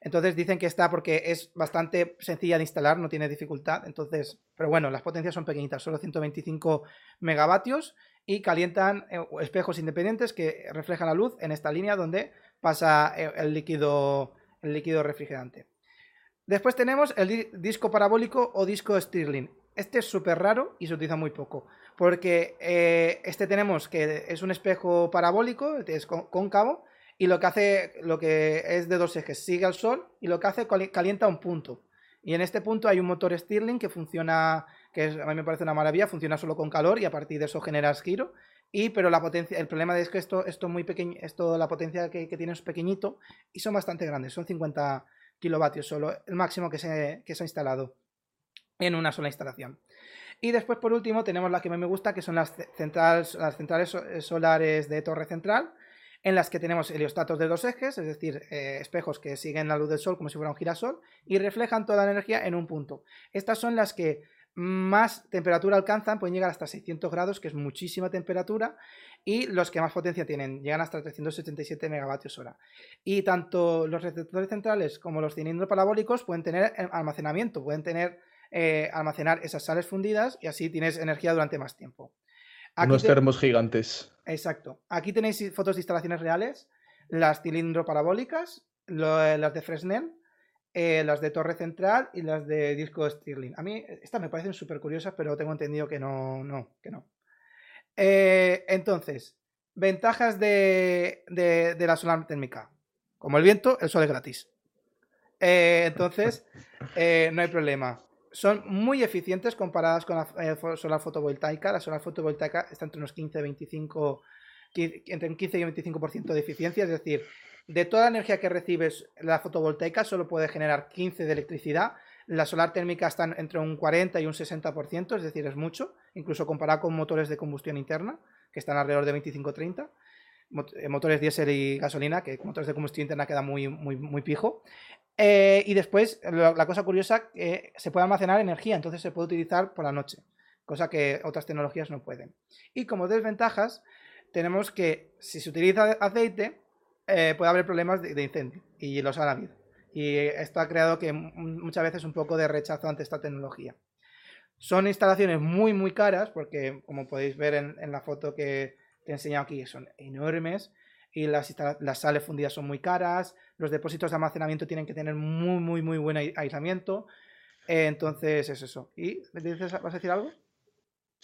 Entonces dicen que está porque es bastante sencilla de instalar, no tiene dificultad. Entonces, pero bueno, las potencias son pequeñitas, solo 125 megavatios y calientan eh, espejos independientes que reflejan la luz en esta línea donde pasa eh, el líquido, el líquido refrigerante. Después tenemos el disco parabólico o disco Stirling. Este es súper raro y se utiliza muy poco. Porque eh, este tenemos que es un espejo parabólico, es cóncavo, y lo que hace, lo que es de dos ejes, sigue al sol y lo que hace calienta un punto. Y en este punto hay un motor Stirling que funciona, que a mí me parece una maravilla, funciona solo con calor y a partir de eso generas giro. Y pero la potencia, el problema es que esto, esto muy pequeño, esto, la potencia que, tiene es pequeñito y son bastante grandes, son 50 kilovatios solo, el máximo que se, que se ha instalado en una sola instalación. Y después, por último, tenemos la que me gusta, que son las centrales, las centrales eh, solares de torre central, en las que tenemos heliostatos de dos ejes, es decir, eh, espejos que siguen la luz del sol como si fuera un girasol, y reflejan toda la energía en un punto. Estas son las que más temperatura alcanzan, pueden llegar hasta 600 grados, que es muchísima temperatura, y los que más potencia tienen, llegan hasta 377 megavatios hora. Y tanto los receptores centrales como los cilindros parabólicos pueden tener eh, almacenamiento, pueden tener eh, almacenar esas sales fundidas y así tienes energía durante más tiempo. Unos termos gigantes. Exacto. Aquí tenéis fotos de instalaciones reales, las cilindro parabólicas, las de Fresnel, eh, las de Torre Central y las de Disco Stirling. A mí estas me parecen súper curiosas, pero tengo entendido que no, no, que no. Eh, entonces, ventajas de, de, la solar térmica. Como el viento, el sol es gratis. entonces, no hay problema son muy eficientes comparadas con la eh, solar fotovoltaica. La solar fotovoltaica está entre unos 15 25 entre un 15 y un 25% de eficiencia, es decir, de toda la energía que recibes la fotovoltaica solo puede generar 15 de electricidad, la solar térmica está entre un 40 y un 60%, es decir, es mucho, incluso comparado con motores de combustión interna, que están alrededor de 25-30, eh, motores diésel y gasolina, que motores de combustión interna queda muy, muy, muy pijo. Eh, y después, la cosa curiosa, eh, se puede almacenar energía, entonces se puede utilizar por la noche, cosa que otras tecnologías no pueden. Y como desventajas, tenemos que si se utiliza aceite, eh, puede haber problemas de, incendio, y los ha habido. Y esto ha creado que muchas veces un poco de rechazo ante esta tecnología. Son instalaciones muy, muy caras, porque como podéis ver en, la foto que te he enseñado aquí, son enormes y las, las, sales fundidas son muy caras, los depósitos de almacenamiento tienen que tener muy, muy, muy buen aislamiento. entonces es eso. ¿Y vas a decir algo?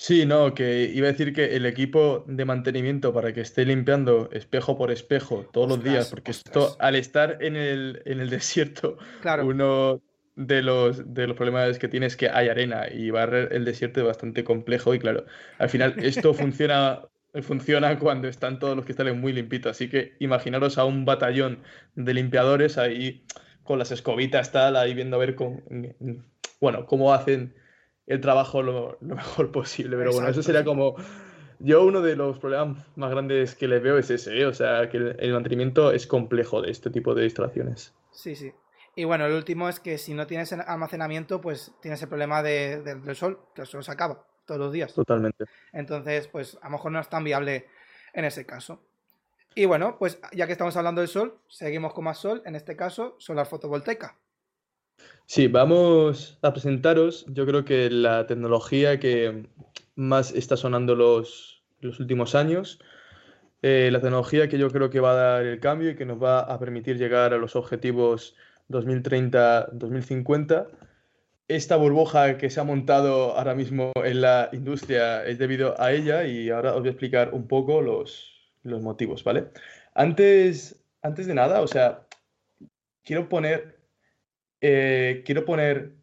Sí, no, que iba a decir que el equipo de mantenimiento para que esté limpiando espejo por espejo todos los días, porque esto al estar en el, en el desierto, uno de los, de los problemas que tienes es que hay arena y barrer el desierto es bastante complejo y claro, al final esto funciona, funciona cuando están todos los cristales muy limpitos, así que imaginaros a un batallón de limpiadores ahí con las escobitas tal, ahí viendo a ver cómo, bueno, cómo hacen el trabajo lo, mejor posible. Pero bueno, eso sería como. Yo uno de los problemas más grandes que le veo es ese, ¿eh? o sea, que el, mantenimiento es complejo de este tipo de instalaciones. Sí, sí. Y bueno, el último es que si no tienes almacenamiento, pues tienes el problema del sol, que el sol se acaba todos los días. Totalmente. Entonces, pues a lo mejor no es tan viable en ese caso. Y bueno, pues ya que estamos hablando del sol, seguimos con más sol, en este caso, solar fotovoltaica. Sí, vamos a presentaros, yo creo que la tecnología que más está sonando los, los últimos años, eh, la tecnología que yo creo que va a dar el cambio y que nos va a permitir llegar a los objetivos 2030-2050. Esta burbuja que se ha montado ahora mismo en la industria es debido a ella y ahora os voy a explicar un poco los, motivos, ¿vale? Antes, antes de nada, o sea, quiero poner eh, quiero poner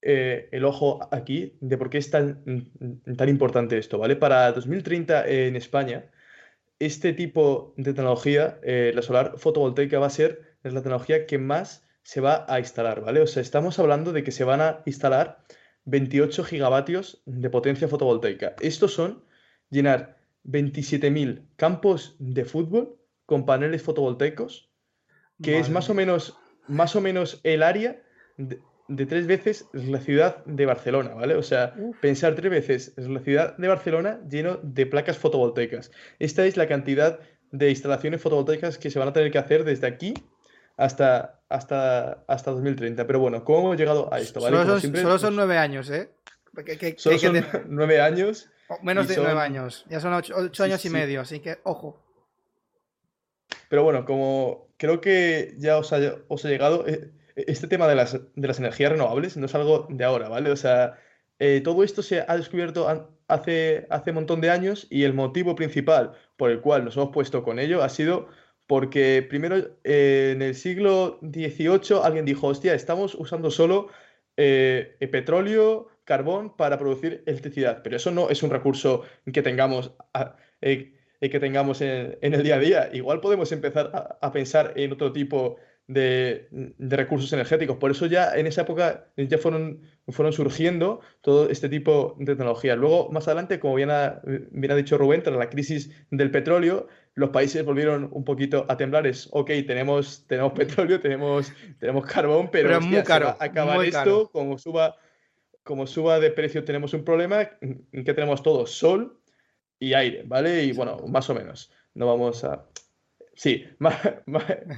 eh, el ojo aquí de por qué es tan, tan importante esto, ¿vale? Para 2030 en España, este tipo de tecnología, eh, la solar fotovoltaica, va a ser la tecnología que más se va a instalar, ¿vale? O sea, estamos hablando de que se van a instalar 28 gigavatios de potencia fotovoltaica. Estos son llenar 27.000 campos de fútbol con paneles fotovoltaicos, que es más o menos más o menos el área de, tres veces la ciudad de Barcelona, ¿vale? O sea, pensar tres veces la ciudad de Barcelona lleno de placas fotovoltaicas. Esta es la cantidad de instalaciones fotovoltaicas que se van a tener que hacer desde aquí hasta, hasta, hasta 2030. Pero bueno, ¿cómo hemos llegado a esto? ¿vale? Solo, son, solo son nueve años, ¿eh? solo son nueve años. menos de nueve años. Ya son ocho, años y medio, así que ojo. Pero bueno, como creo que ya os ha, llegado, eh, este tema de las, de las, energías renovables no es algo de ahora, ¿vale? O sea, eh, todo esto se ha descubierto hace, hace un montón de años y el motivo principal por el cual nos hemos puesto con ello ha sido porque primero eh, en el siglo XVIII alguien dijo, hostia, estamos usando solo petróleo, carbón para producir electricidad, pero eso no es un recurso que tengamos que tengamos en, el día a día. Igual podemos empezar a, pensar en otro tipo de, recursos energéticos. Por eso ya en esa época ya fueron, fueron surgiendo todo este tipo de tecnologías. Luego, más adelante, como bien ha, bien ha dicho Rubén, tras la crisis del petróleo, los países volvieron un poquito a temblar. Es, ok, tenemos, tenemos petróleo, tenemos, tenemos carbón, pero, es muy caro, acabar esto, como suba, como suba de precio tenemos un problema, ¿en qué tenemos todo? Sol, y aire, ¿vale? Y bueno, más o menos. No vamos a... Sí, más,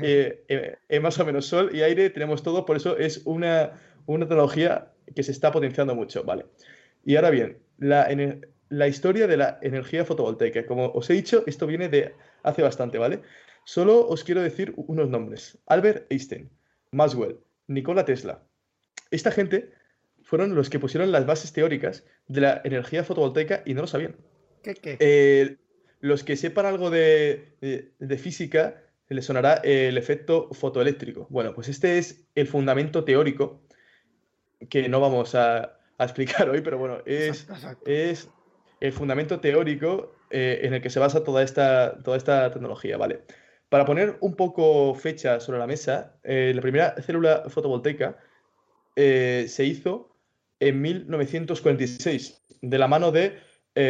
eh, eh, más, o menos sol y aire tenemos todo, por eso es una, una tecnología que se está potenciando mucho, ¿vale? Y ahora bien, la, la historia de la energía fotovoltaica. Como os he dicho, esto viene de hace bastante, ¿vale? Solo os quiero decir unos nombres. Albert Einstein, Maxwell, Nikola Tesla. Esta gente fueron los que pusieron las bases teóricas de la energía fotovoltaica y no lo sabían. Eh, los que sepan algo de, física les sonará el efecto fotoeléctrico. Bueno, pues este es el fundamento teórico que no vamos a, explicar hoy, pero bueno, es, es el fundamento teórico eh, en el que se basa toda esta, toda esta tecnología, ¿vale? Para poner un poco fecha sobre la mesa, eh, la primera célula fotovoltaica se hizo en 1946, de la mano de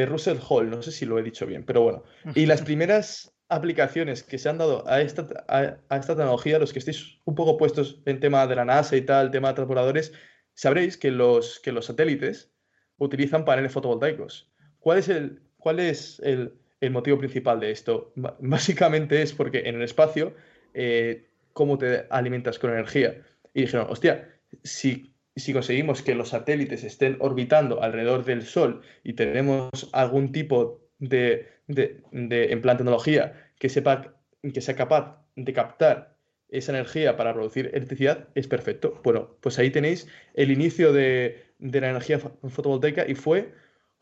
Russell Hall, no sé si lo he dicho bien, pero bueno. Y las primeras aplicaciones que se han dado a esta, a, esta tecnología, los que estéis un poco puestos en tema de la NASA y tal, tema de transportadores, sabréis que los, que los satélites utilizan paneles fotovoltaicos. ¿Cuál es el, cuál es el, motivo principal de esto? Básicamente es porque en el espacio, eh, ¿cómo te alimentas con energía? Y dijeron, hostia, si, si conseguimos que los satélites estén orbitando alrededor del Sol y tenemos algún tipo de, de, en plan tecnología que, sepa, que sea capaz de captar esa energía para producir electricidad, es perfecto. Bueno, pues ahí tenéis el inicio de, la energía fotovoltaica y fue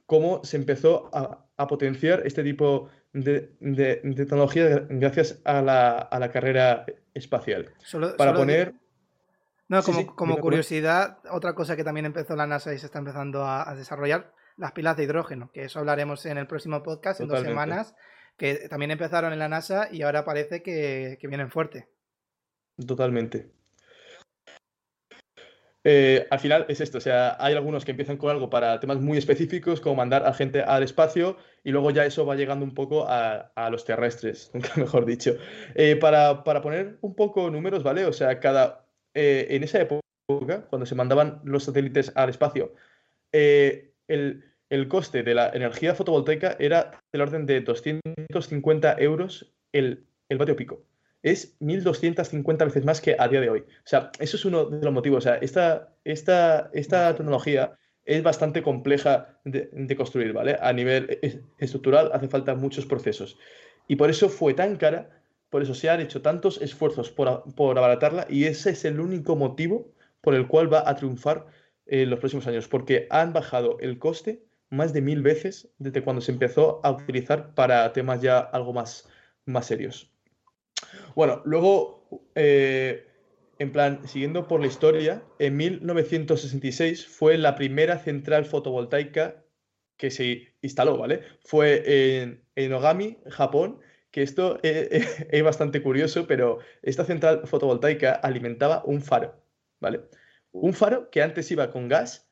cómo se empezó a, potenciar este tipo de, tecnología gracias a la, carrera espacial. para poner... No, como, curiosidad, otra cosa que también empezó la NASA y se está empezando a desarrollar las pilas de hidrógeno, que eso hablaremos en el próximo podcast en dos semanas, que también empezaron en la NASA y ahora parece que, vienen fuerte. Totalmente. Eh, al final es esto, o sea, hay algunos que empiezan con algo para temas muy específicos, como mandar a gente al espacio, y luego ya eso va llegando un poco a, los terrestres, mejor dicho. Eh, para, poner un poco números, ¿vale? O sea, cada, eh, en esa época, cuando se mandaban los satélites al espacio, el, coste de la energía fotovoltaica era del orden de 250 euros el, el vatio pico. Es 1.250 veces más que a día de hoy. O sea, eso es uno de los motivos. O sea, esta, esta, esta tecnología es bastante compleja de, construir, ¿vale? A nivel estructural hace falta muchos procesos. Y por eso fue tan cara, por eso se han hecho tantos esfuerzos por, por abaratarla y ese es el único motivo por el cual va a triunfar en los próximos años, porque han bajado el coste más de mil veces desde cuando se empezó a utilizar para temas ya algo más, más serios. Bueno, luego, eh, en plan, siguiendo por la historia, en 1966 fue la primera central fotovoltaica que se instaló, ¿vale? Fue en, en Ogami, Japón, que esto es bastante curioso, pero esta central fotovoltaica alimentaba un faro, ¿vale? un faro que antes iba con gas,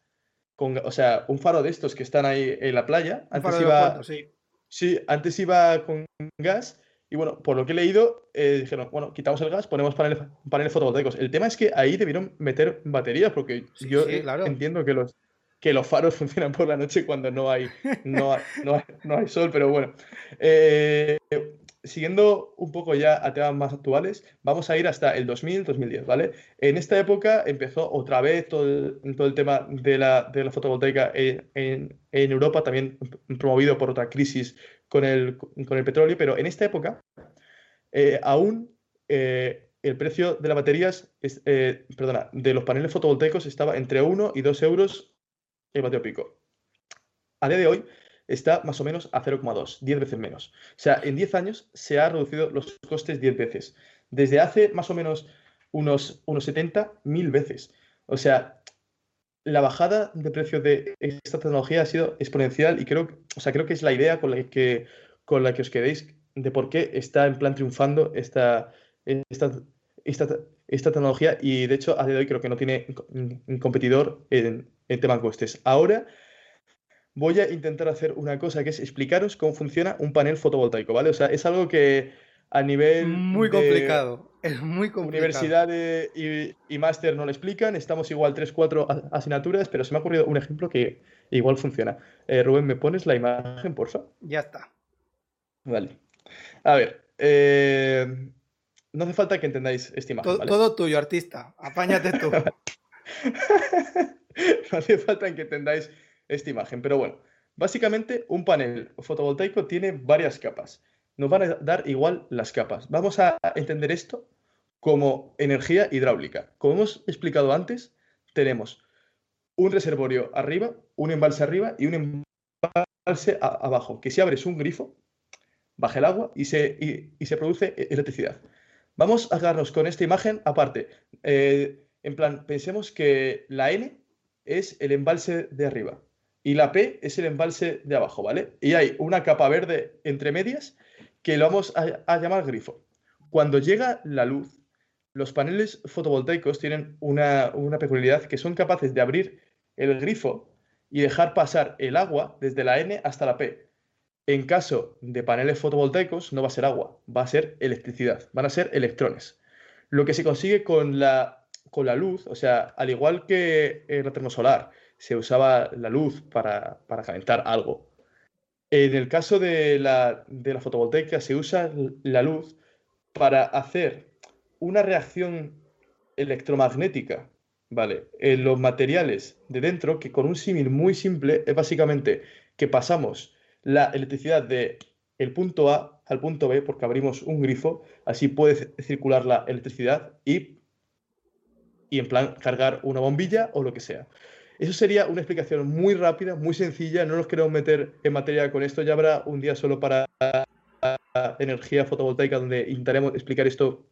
con, o sea, un faro de estos que están ahí en la playa, antes iba, sí. sí. antes iba con gas y bueno, por lo que he leído, eh, dijeron, bueno, quitamos el gas, ponemos paneles, paneles fotovoltaicos. El tema es que ahí debieron meter baterías, porque yo entiendo que los, que los faros funcionan por la noche cuando no hay, no no hay, sol, pero bueno. Eh, siguiendo un poco ya a temas más actuales, vamos a ir hasta el 2000-2010, ¿vale? En esta época empezó otra vez todo el, todo el tema de la, de la fotovoltaica en, en, Europa, también promovido por otra crisis con el, con el petróleo, pero en esta época eh, aún eh, el precio de las baterías, es, eh, perdona, de los paneles fotovoltaicos estaba entre 1 y 2 euros el vatio pico. A día de hoy, está más o menos a 0,2, 10 veces menos. O sea, en 10 años se han reducido los costes 10 veces. Desde hace más o menos unos, unos 70, mil veces. O sea, la bajada de precio de esta tecnología ha sido exponencial y creo, o sea, creo que es la idea con la que, con la que os quedéis de por qué está en plan triunfando esta, esta, esta, tecnología y de hecho a día de hoy creo que no tiene un competidor en, en temas costes. Ahora voy a intentar hacer una cosa que es explicaros cómo funciona un panel fotovoltaico, ¿vale? O sea, es algo que a nivel... Muy complicado, es muy complicado. Universidad y, máster no lo explican, estamos igual 3, 4 asignaturas, pero se me ha ocurrido un ejemplo que igual funciona. Eh, Rubén, ¿me pones la imagen, por favor? Ya está. Vale. A ver, eh, no hace falta que entendáis esta imagen. Todo, todo tuyo, artista. Apáñate tú. no hace falta que entendáis esta imagen. Pero bueno, básicamente un panel fotovoltaico tiene varias capas. Nos van a dar igual las capas. Vamos a entender esto como energía hidráulica. Como hemos explicado antes, tenemos un reservorio arriba, un embalse arriba y un embalse abajo, que si abres un grifo, baja el agua y se, y, se produce e-, electricidad. Vamos a quedarnos con esta imagen aparte. Eh, en plan, pensemos que la N es el embalse de arriba y la P es el embalse de abajo, ¿vale? Y hay una capa verde entre medias que lo vamos a, llamar grifo. Cuando llega la luz, los paneles fotovoltaicos tienen una, peculiaridad que son capaces de abrir el grifo y dejar pasar el agua desde la N hasta la P. En caso de paneles fotovoltaicos no va a ser agua, va a ser electricidad, van a ser electrones. Lo que se consigue con la, con la luz, o sea, al igual que en la termosolar, se usaba la luz para, calentar algo. En el caso de la, fotovoltaica se usa la luz para hacer una reacción electromagnética, ¿vale? En los materiales de dentro, que con un símil muy simple es básicamente que pasamos la electricidad de el punto A al punto B porque abrimos un grifo, así puede circular la electricidad y, y en plan cargar una bombilla o lo que sea. Eso sería una explicación muy rápida, muy sencilla. No nos queremos meter en materia con esto. Ya habrá un día solo para energía fotovoltaica donde intentaremos explicar esto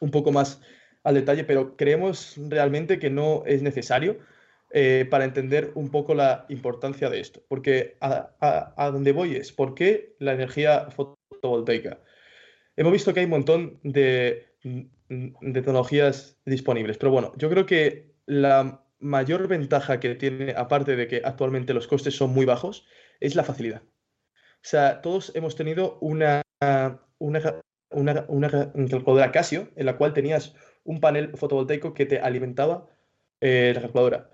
un poco más al detalle, pero creemos realmente que no es necesario eh, para entender un poco la importancia de esto. Porque a, donde voy es, ¿por qué la energía fotovoltaica? Hemos visto que hay un montón de tecnologías disponibles, pero bueno, yo creo que la mayor ventaja que tiene, aparte de que actualmente los costes son muy bajos, es la facilidad. O sea, todos hemos tenido una, una, una, calculadora Casio en la cual tenías un panel fotovoltaico que te alimentaba eh, la calculadora.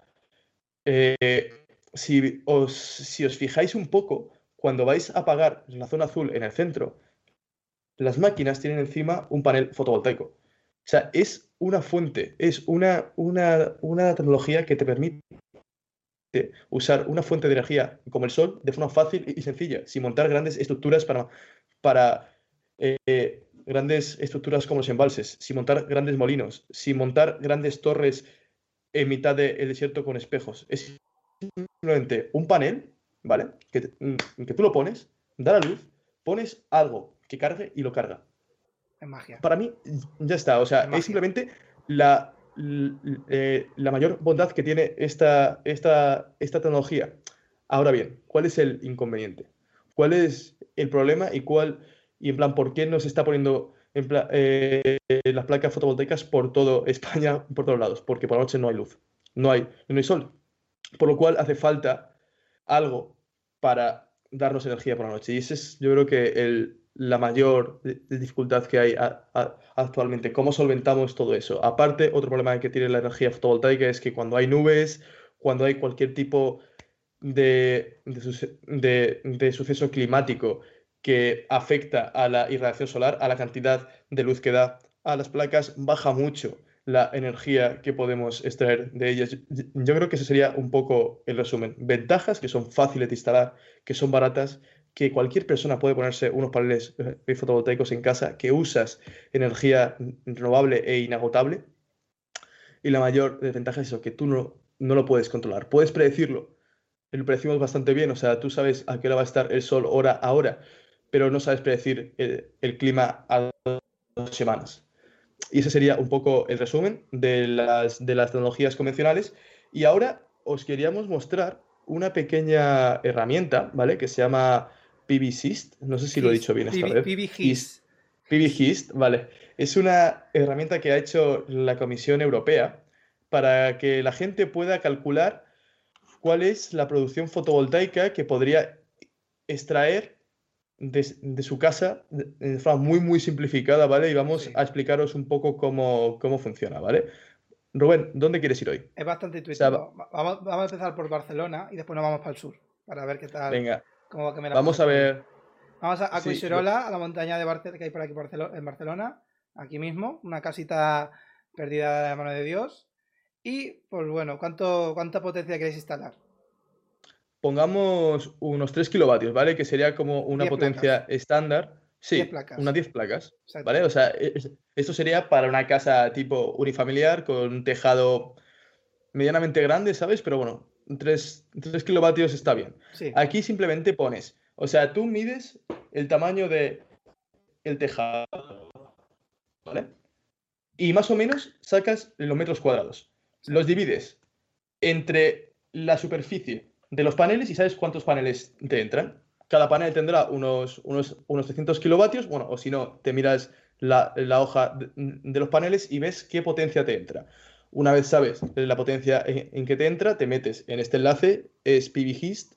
Eh, si, os, si os fijáis un poco, cuando vais a pagar la zona azul en el centro, las máquinas tienen encima un panel fotovoltaico. Sea, es una fuente, es una, una, tecnología que te permite usar una fuente de energía como el sol de forma fácil y sencilla, sin montar grandes estructuras para, para eh, grandes estructuras como los embalses, sin montar grandes molinos, sin montar grandes torres en mitad del desierto con espejos. Es simplemente un panel, ¿vale? Que, mm, que tú lo pones, da la luz, pones algo que cargue y lo carga. Magia. Para mí, ya está. O sea, es, simplemente la, eh, la mayor bondad que tiene esta, esta, esta tecnología. Ahora bien, ¿cuál es el inconveniente? ¿Cuál es el problema y cuál, y en plan, por qué no se está poniendo en eh, las placas fotovoltaicas por todo España, por todos lados? Porque por la noche no hay luz, no hay, no hay sol. Por lo cual hace falta algo para darnos energía por la noche. Y ese es, yo creo que el, la mayor dificultad que hay actualmente. ¿Cómo solventamos todo eso? Aparte, otro problema que tiene la energía fotovoltaica es que cuando hay nubes, cuando hay cualquier tipo de, de, suceso climático que afecta a la irradiación solar, a la cantidad de luz que da a las placas, baja mucho la energía que podemos extraer de ellas. Yo creo que ese sería un poco el resumen. Ventajas que son fáciles de instalar, que son baratas que cualquier persona puede ponerse unos paneles eh, fotovoltaicos en casa, que usas energía renovable e inagotable. Y la mayor desventaja es eso, que tú no, no lo puedes controlar. Puedes predecirlo. Lo predecimos bastante bien, o sea, tú sabes a qué hora va a estar el sol hora a hora, pero no sabes predecir el, clima a dos semanas. Y ese sería un poco el resumen de las, de las tecnologías convencionales. Y ahora os queríamos mostrar una pequeña herramienta, ¿vale? Que se llama PBHist, no sé si lo he dicho bien esta vez. PBHist. PBHist, vale. Es una herramienta que ha hecho la Comisión Europea para que la gente pueda calcular cuál es la producción fotovoltaica que podría extraer de, su casa de forma muy, muy simplificada, ¿vale? Y vamos a explicaros un poco cómo, cómo funciona, ¿vale? Rubén, ¿dónde quieres ir hoy? Es bastante intuitivo. vamos, vamos, a empezar por Barcelona y después nos vamos para el sur, para ver qué tal. Venga, Vamos a ver. Vamos a, a a la montaña de Barcelona, que hay por aquí en Barcelona, aquí mismo, una casita perdida de la mano de Dios. Y, pues bueno, ¿cuánto, ¿cuánta potencia queréis instalar? Pongamos unos 3 kilovatios, ¿vale? Que sería como una potencia estándar. Sí, unas 10 placas. ¿Vale? O sea, esto sería para una casa tipo unifamiliar con un tejado medianamente grande, ¿sabes? Pero bueno, 3, kilovatios está bien. Aquí simplemente pones, o sea, tú mides el tamaño de el tejado, ¿vale? Y más o menos sacas los metros cuadrados. Los divides entre la superficie de los paneles y sabes cuántos paneles te entran. Cada panel tendrá unos, unos, unos 300 kilovatios, bueno, o si no, te miras la, hoja de, los paneles y ves qué potencia te entra. Una vez sabes la potencia en, que te entra, te metes en este enlace, es PVGIST.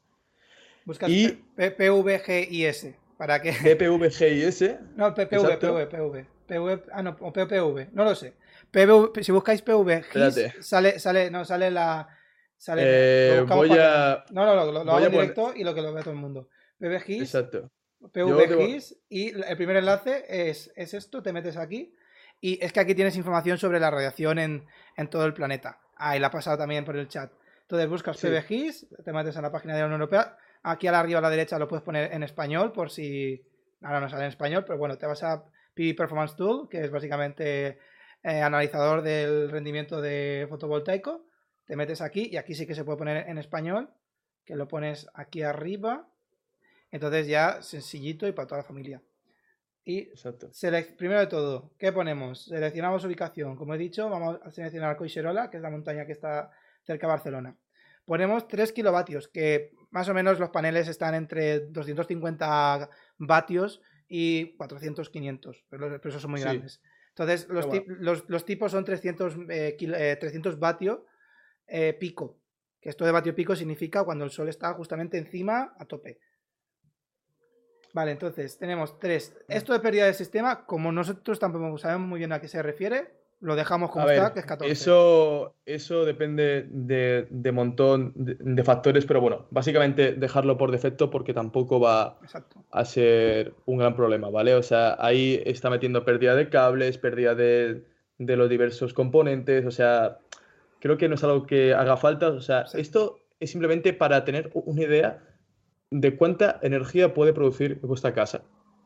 Buscas y PVGIS. ¿Para qué? PPVGIS. No, PPV, PV, PV. ah, no, o PPV, no lo sé. PV, si buscáis PVGIS, sale, sale, no, sale la. Sale, eh, voy a. No, no, lo, lo, hago en directo y lo que lo ve todo el mundo. PVGIS. Exacto. PVGIS y el primer enlace es, esto, te metes aquí y es que aquí tienes información sobre la radiación en, todo el planeta. Ah, y la ha pasado también por el chat. Entonces buscas PVGIS, te metes en la página de la Unión Europea. Aquí a arriba a la derecha lo puedes poner en español por si ahora no sale en español, pero bueno, te vas a PV Performance Tool, que es básicamente eh, analizador del rendimiento de fotovoltaico. Te metes aquí y aquí sí que se puede poner en español, que lo pones aquí arriba entonces ya sencillito y para toda la familia. Y primero de todo, ¿qué ponemos? Seleccionamos ubicación. Como he dicho, vamos a seleccionar Coixerola, que es la montaña que está cerca de Barcelona. Ponemos 3 kilovatios, que más o menos los paneles están entre 250 vatios y 400, 500, pero los precios son muy grandes. Entonces, los, tipos son 300, 300 eh, vatios eh, pico, que esto de vatio pico significa cuando el sol está justamente encima a tope. Vale, entonces tenemos tres. Esto de pérdida de sistema, como nosotros tampoco sabemos muy bien a qué se refiere, lo dejamos como está, que es 14. Eso, eso depende de, de montón de, factores, pero bueno, básicamente dejarlo por defecto porque tampoco va a ser un gran problema, ¿vale? O sea, ahí está metiendo pérdida de cables, pérdida de, de los diversos componentes, o sea, creo que no es algo que haga falta, o sea, esto es simplemente para tener una idea de cuánta energía puede producir vuestra casa.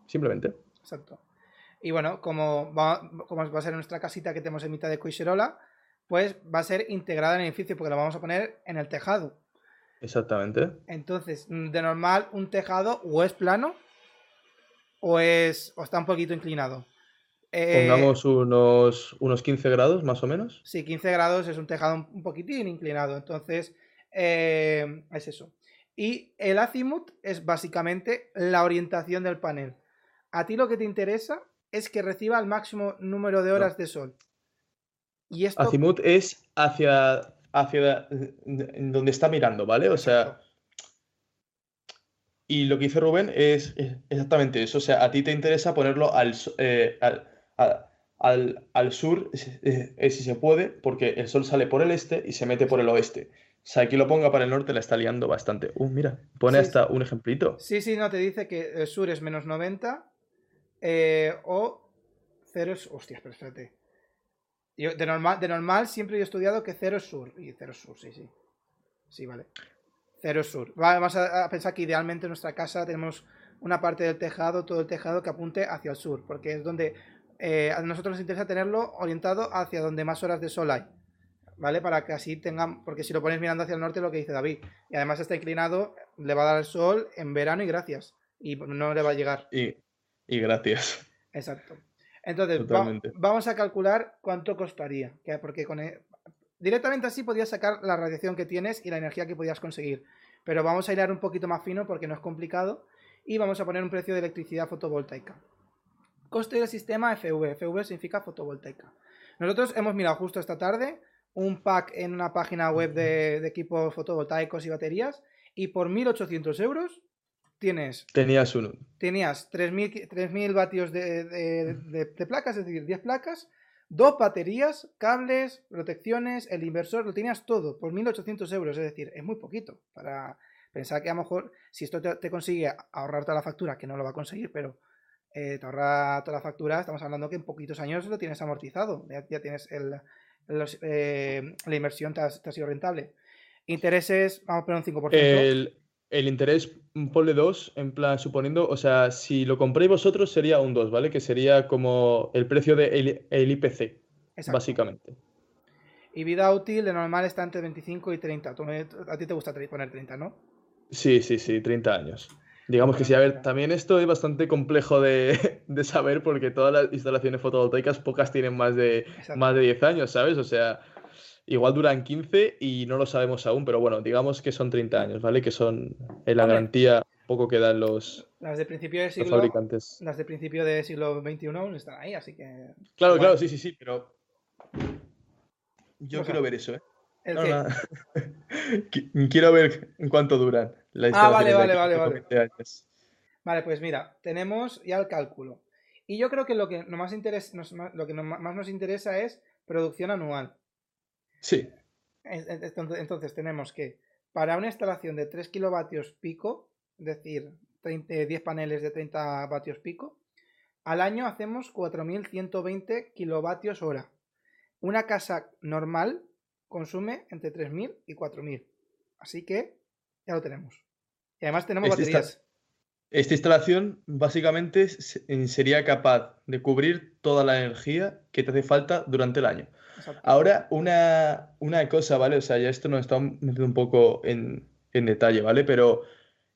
Simplemente. Exacto. Y bueno, como va, como va a ser nuestra casita que tenemos en mitad de Coixerola, pues va a ser integrada en el edificio porque la vamos a poner en el tejado. Exactamente. Entonces, de normal, un tejado o es plano o es o está un poquito inclinado. Eh, Pongamos unos, unos 15 grados más o menos. Sí, 15 grados es un tejado un, poquitín inclinado. Entonces, eh, es eso. Y el azimut es básicamente la orientación del panel. A ti lo que te interesa es que reciba el máximo número de horas de sol. Y esto... Azimut es hacia, hacia donde está mirando, ¿vale? O sea... Y lo que dice Rubén es, exactamente eso. O sea, a ti te interesa ponerlo al, eh, al, sur, eh, si se puede, porque el sol sale por el este y se mete por el oeste. Aquí lo ponga para el norte, la está liando bastante. Uh, mira, pone hasta un ejemplito. Sí, sí, no, te dice que el sur es menos 90 eh, o 0 es. Hostias, pero espérate. de, normal, de normal siempre he estudiado que 0 es sur. Y 0 es sur, sí, sí. Sí, vale. 0 es sur. Vamos a, pensar que idealmente en nuestra casa tenemos una parte del tejado, todo el tejado que apunte hacia el sur, porque es donde eh, a nosotros nos interesa tenerlo orientado hacia donde más horas de sol hay. ¿Vale? Para que así tengan, porque si lo pones mirando hacia el norte, lo que dice David, y además está inclinado, le va a dar el sol en verano y gracias, y no le va a llegar. Y, gracias. Exacto. Entonces, vamos a calcular cuánto costaría, porque con e, directamente así podías sacar la radiación que tienes y la energía que podías conseguir, pero vamos a ir un poquito más fino porque no es complicado y vamos a poner un precio de electricidad fotovoltaica. Coste del sistema FV. FV significa fotovoltaica. Nosotros hemos mirado justo esta tarde un pack en una página web de, equipos fotovoltaicos y baterías y por 1.800 euros tienes... Tenías uno. Tenías 3.000 vatios de, placas, es decir, 10 placas, dos baterías, cables, protecciones, el inversor, lo tenías todo por 1.800 euros, es decir, es muy poquito para pensar que a lo mejor si esto te, consigue ahorrar toda la factura, que no lo va a conseguir, pero eh, te ahorra toda la factura, estamos hablando que en poquitos años lo tienes amortizado, ya tienes el, eh, la inversión te ha, sido rentable. Intereses, vamos a poner un 5%. El, el interés, ponle 2, en plan, suponiendo, o sea, si lo compréis vosotros sería un 2, ¿vale? Que sería como el precio del de el IPC, básicamente. Y vida útil de normal está entre 25 y 30. A ti te gusta poner 30, ¿no? Sí, sí, sí, 30 años. Digamos que sí, a ver, también esto es bastante complejo de, saber porque todas las instalaciones fotovoltaicas, pocas tienen más de, más de 10 años, ¿sabes? O sea, igual duran 15 y no lo sabemos aún, pero bueno, digamos que son 30 años, ¿vale? Que son eh, la garantía poco que dan los, las de principio de siglo, fabricantes. Las de principio de siglo XXI están ahí, así que. Claro, claro, sí, sí, sí, pero. Yo quiero ver eso, ¿eh? quiero ver en cuánto duran. Ah, vale, vale, vale, vale. Vale, pues mira, tenemos ya el cálculo. Y yo creo que lo que, más, lo que más nos interesa es producción anual. Sí. Entonces, tenemos que para una instalación de 3 kilovatios pico, es decir, 10 eh, paneles de 30 vatios pico, al año hacemos 4.120 kilovatios hora. Una casa normal consume entre 3.000 y 4.000. Así que ya lo tenemos. Y además tenemos baterías. Esta instalación básicamente sería capaz de cubrir toda la energía que te hace falta durante el año. Ahora, una, cosa, ¿vale? O sea, ya esto nos está metiendo un poco en, detalle, ¿vale? Pero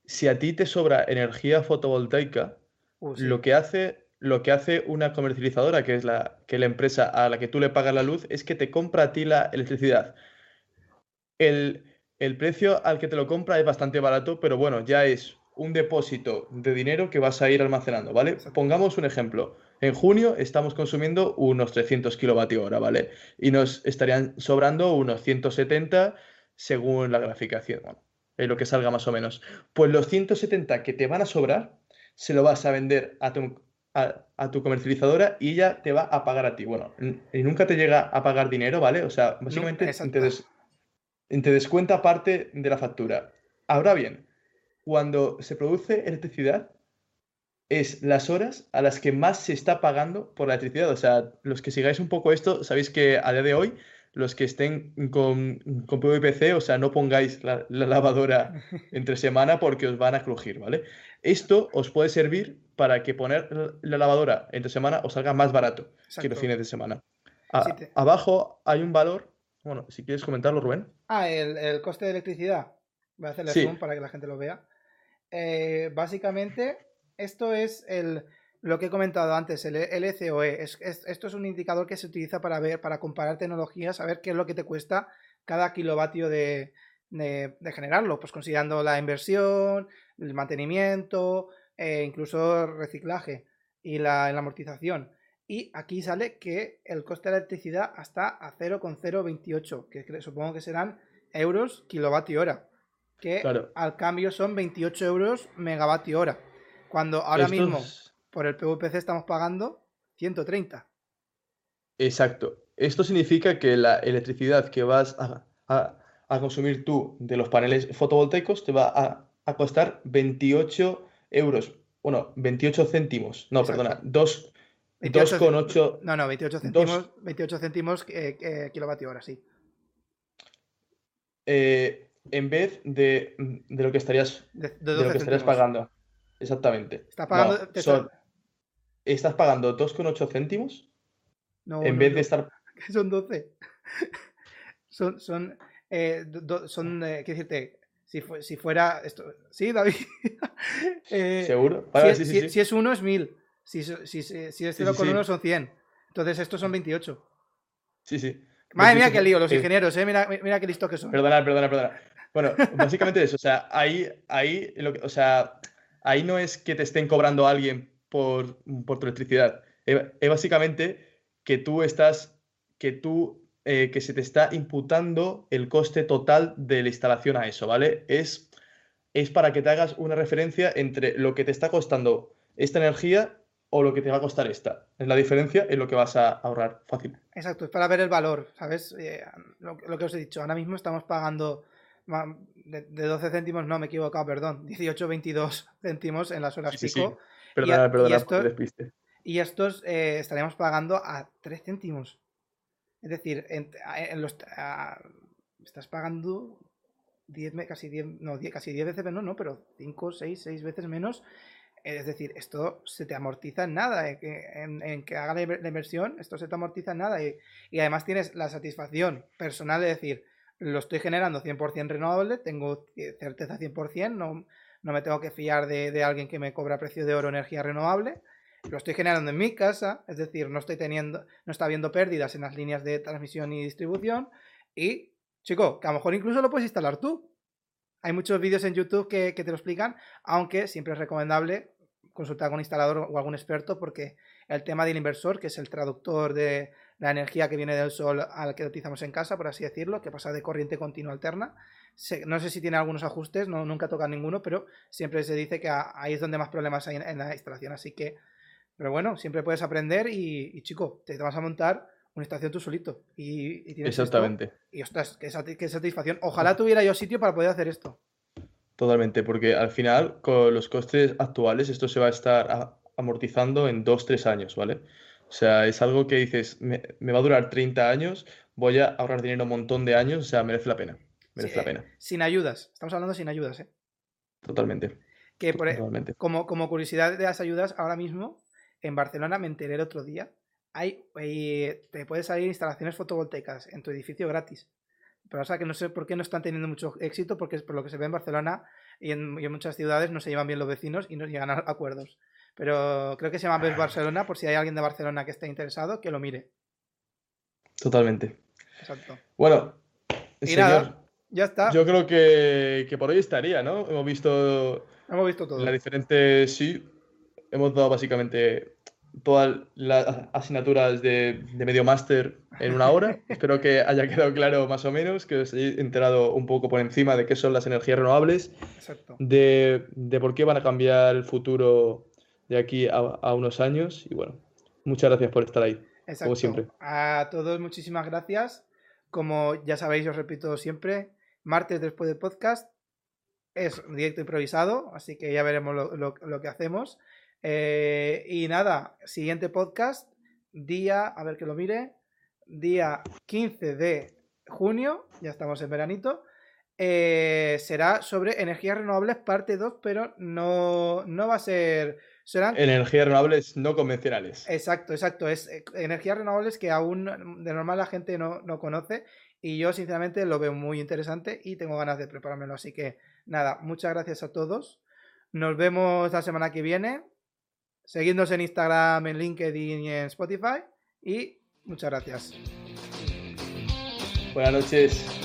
si a ti te sobra energía fotovoltaica, uh, lo, que hace, lo que hace una comercializadora, que es la, que la empresa a la que tú le pagas la luz, es que te compra a ti la electricidad. El, el precio al que te lo compra es bastante barato, pero bueno, ya es un depósito de dinero que vas a ir almacenando, ¿vale? Pongamos un ejemplo. En junio estamos consumiendo unos 300 kilovatios hora, ¿vale? Y nos estarían sobrando unos 170 según la graficación, bueno, es lo que salga más o menos. Pues los 170 que te van a sobrar, se lo vas a vender a tu, a, tu comercializadora y ella te va a pagar a ti. Bueno, y nunca te llega a pagar dinero, ¿vale? O sea, básicamente te, te descuenta parte de la factura. Ahora bien, cuando se produce electricidad es las horas a las que más se está pagando por la electricidad. O sea, los que sigáis un poco esto, sabéis que a día de hoy, los que estén con, con PVPC, o sea, no pongáis la, lavadora entre semana porque os van a crujir, ¿vale? Esto os puede servir para que poner la lavadora entre semana os salga más barato que los fines de semana. Abajo hay un valor, bueno, si quieres comentarlo, Rubén. Ah, el, coste de electricidad. Voy a hacerle zoom para que la gente lo vea. Eh, básicamente, esto es el, lo que he comentado antes, el LCOE. Es, esto es un indicador que se utiliza para ver, para comparar tecnologías, saber qué es lo que te cuesta cada kilovatio de, generarlo, pues considerando la inversión, el mantenimiento, e incluso reciclaje y la, amortización. Y aquí sale que el coste de la electricidad hasta a 0,028, que supongo que serán euros kilovatio hora que al cambio son 28 euros megavatio hora. Cuando ahora mismo por el PVPC estamos pagando 130. Exacto. Esto significa que la electricidad que vas a, consumir tú de los paneles fotovoltaicos te va a, costar 28 euros. Bueno, 28 céntimos. No, perdona, 2,8. No, no, 28 céntimos, 28 céntimos eh, eh, kilovatio hora, sí. Eh, en vez de, lo que estarías, de, lo que estarías pagando. Exactamente. ¿Estás pagando, ¿Estás pagando 2,8 céntimos? No, en vez de estar. Son 12. son, son, eh, son eh, ¿qué decirte? Si, si, fuera esto. Sí, David. ¿Seguro? si, es 1 es 1000. Si, si, si es 0,1 son 100. Entonces estos son 28. Sí, sí. Madre mía, qué lío, los ingenieros, ¿eh? Mira, mira qué listos que son. Perdona, perdona, perdona. Bueno, básicamente eso, o sea, ahí, ahí, lo o sea, ahí no es que te estén cobrando a alguien por, por tu electricidad, es, básicamente que tú estás, que tú, eh, que se te está imputando el coste total de la instalación a eso, ¿vale? Es, es para que te hagas una referencia entre lo que te está costando esta energía o lo que te va a costar esta. Es la diferencia en lo que vas a ahorrar fácil. Exacto, es para ver el valor, ¿sabes? Eh, lo, lo, que os he dicho, ahora mismo estamos pagando de, 12 céntimos, no, me he equivocado, perdón, 18, 22 céntimos en las horas pico. Perdona, y, perdona, y estos, eh, estaríamos pagando a 3 céntimos. Es decir, en, los, estás pagando 10, casi 10, no, 10, casi 10 veces menos, no, pero 5, 6, 6 veces menos. Es decir, esto se te amortiza en nada. En, que haga la inversión, esto se te amortiza en nada. Y, y además tienes la satisfacción personal de decir, lo estoy generando 100% renovable, tengo certeza 100%, no, no me tengo que fiar de, alguien que me cobra precio de oro energía renovable. Lo estoy generando en mi casa, es decir, no estoy teniendo, no está habiendo pérdidas en las líneas de transmisión y distribución. Y, chico, que a lo mejor incluso lo puedes instalar tú. Hay muchos vídeos en YouTube que, te lo explican, aunque siempre es recomendable consultar con un instalador o algún experto porque el tema del inversor, que es el traductor de la energía que viene del sol al que utilizamos en casa, por así decirlo, que pasa de corriente continua alterna. no sé si tiene algunos ajustes, no, nunca toca ninguno, pero siempre se dice que ahí es donde más problemas hay en, la instalación. Así que, pero bueno, siempre puedes aprender y, chico, te vas a montar una estación tú solito. Y, tienes Exactamente. y ostras, qué, satisfacción. Ojalá tuviera yo sitio para poder hacer esto. Totalmente, porque al final, con los costes actuales, esto se va a estar amortizando en 2-3 años, ¿vale? O sea, es algo que dices, me, va a durar 30 años, voy a ahorrar dinero un montón de años, o sea, merece la pena. Merece la pena. Sin ayudas, estamos hablando sin ayudas, ¿eh? Totalmente. Que por, e, Totalmente. Como, como curiosidad de las ayudas, ahora mismo en Barcelona me enteré el otro día, hay, te puedes salir instalaciones fotovoltaicas en tu edificio gratis. Pero o sea que no sé por qué no están teniendo mucho éxito, porque es por lo que se ve en Barcelona y en, y en muchas ciudades no se llevan bien los vecinos y no llegan a acuerdos. Pero creo que se llama Best Barcelona, por si hay alguien de Barcelona que esté interesado, que lo mire. Totalmente. Exacto. Bueno, señor, ya está. Yo creo que, que, por hoy estaría, ¿no? Hemos visto. Hemos visto todo. Las diferentes. Sí. Hemos dado básicamente todas las asignaturas de, de medio máster en una hora. Espero que haya quedado claro más o menos, que os hayáis enterado un poco por encima de qué son las energías renovables, Exacto. De, de por qué van a cambiar el futuro de aquí a, unos años. Y bueno, muchas gracias por estar ahí, como siempre. A todos, muchísimas gracias. Como ya sabéis, os repito siempre, martes después del podcast es directo improvisado, así que ya veremos lo, que hacemos. Eh, y nada, siguiente podcast, día, a ver que lo mire, día 15 de junio, ya estamos en veranito, eh, será sobre energías renovables parte 2, pero no, no va a ser Energías renovables no convencionales. Exacto, exacto. Es eh, energías renovables que aún de normal la gente no, conoce y yo sinceramente lo veo muy interesante y tengo ganas de preparármelo. Así que nada, muchas gracias a todos. Nos vemos la semana que viene. Seguidnos en Instagram, en LinkedIn y en Spotify. Y muchas gracias. Buenas noches.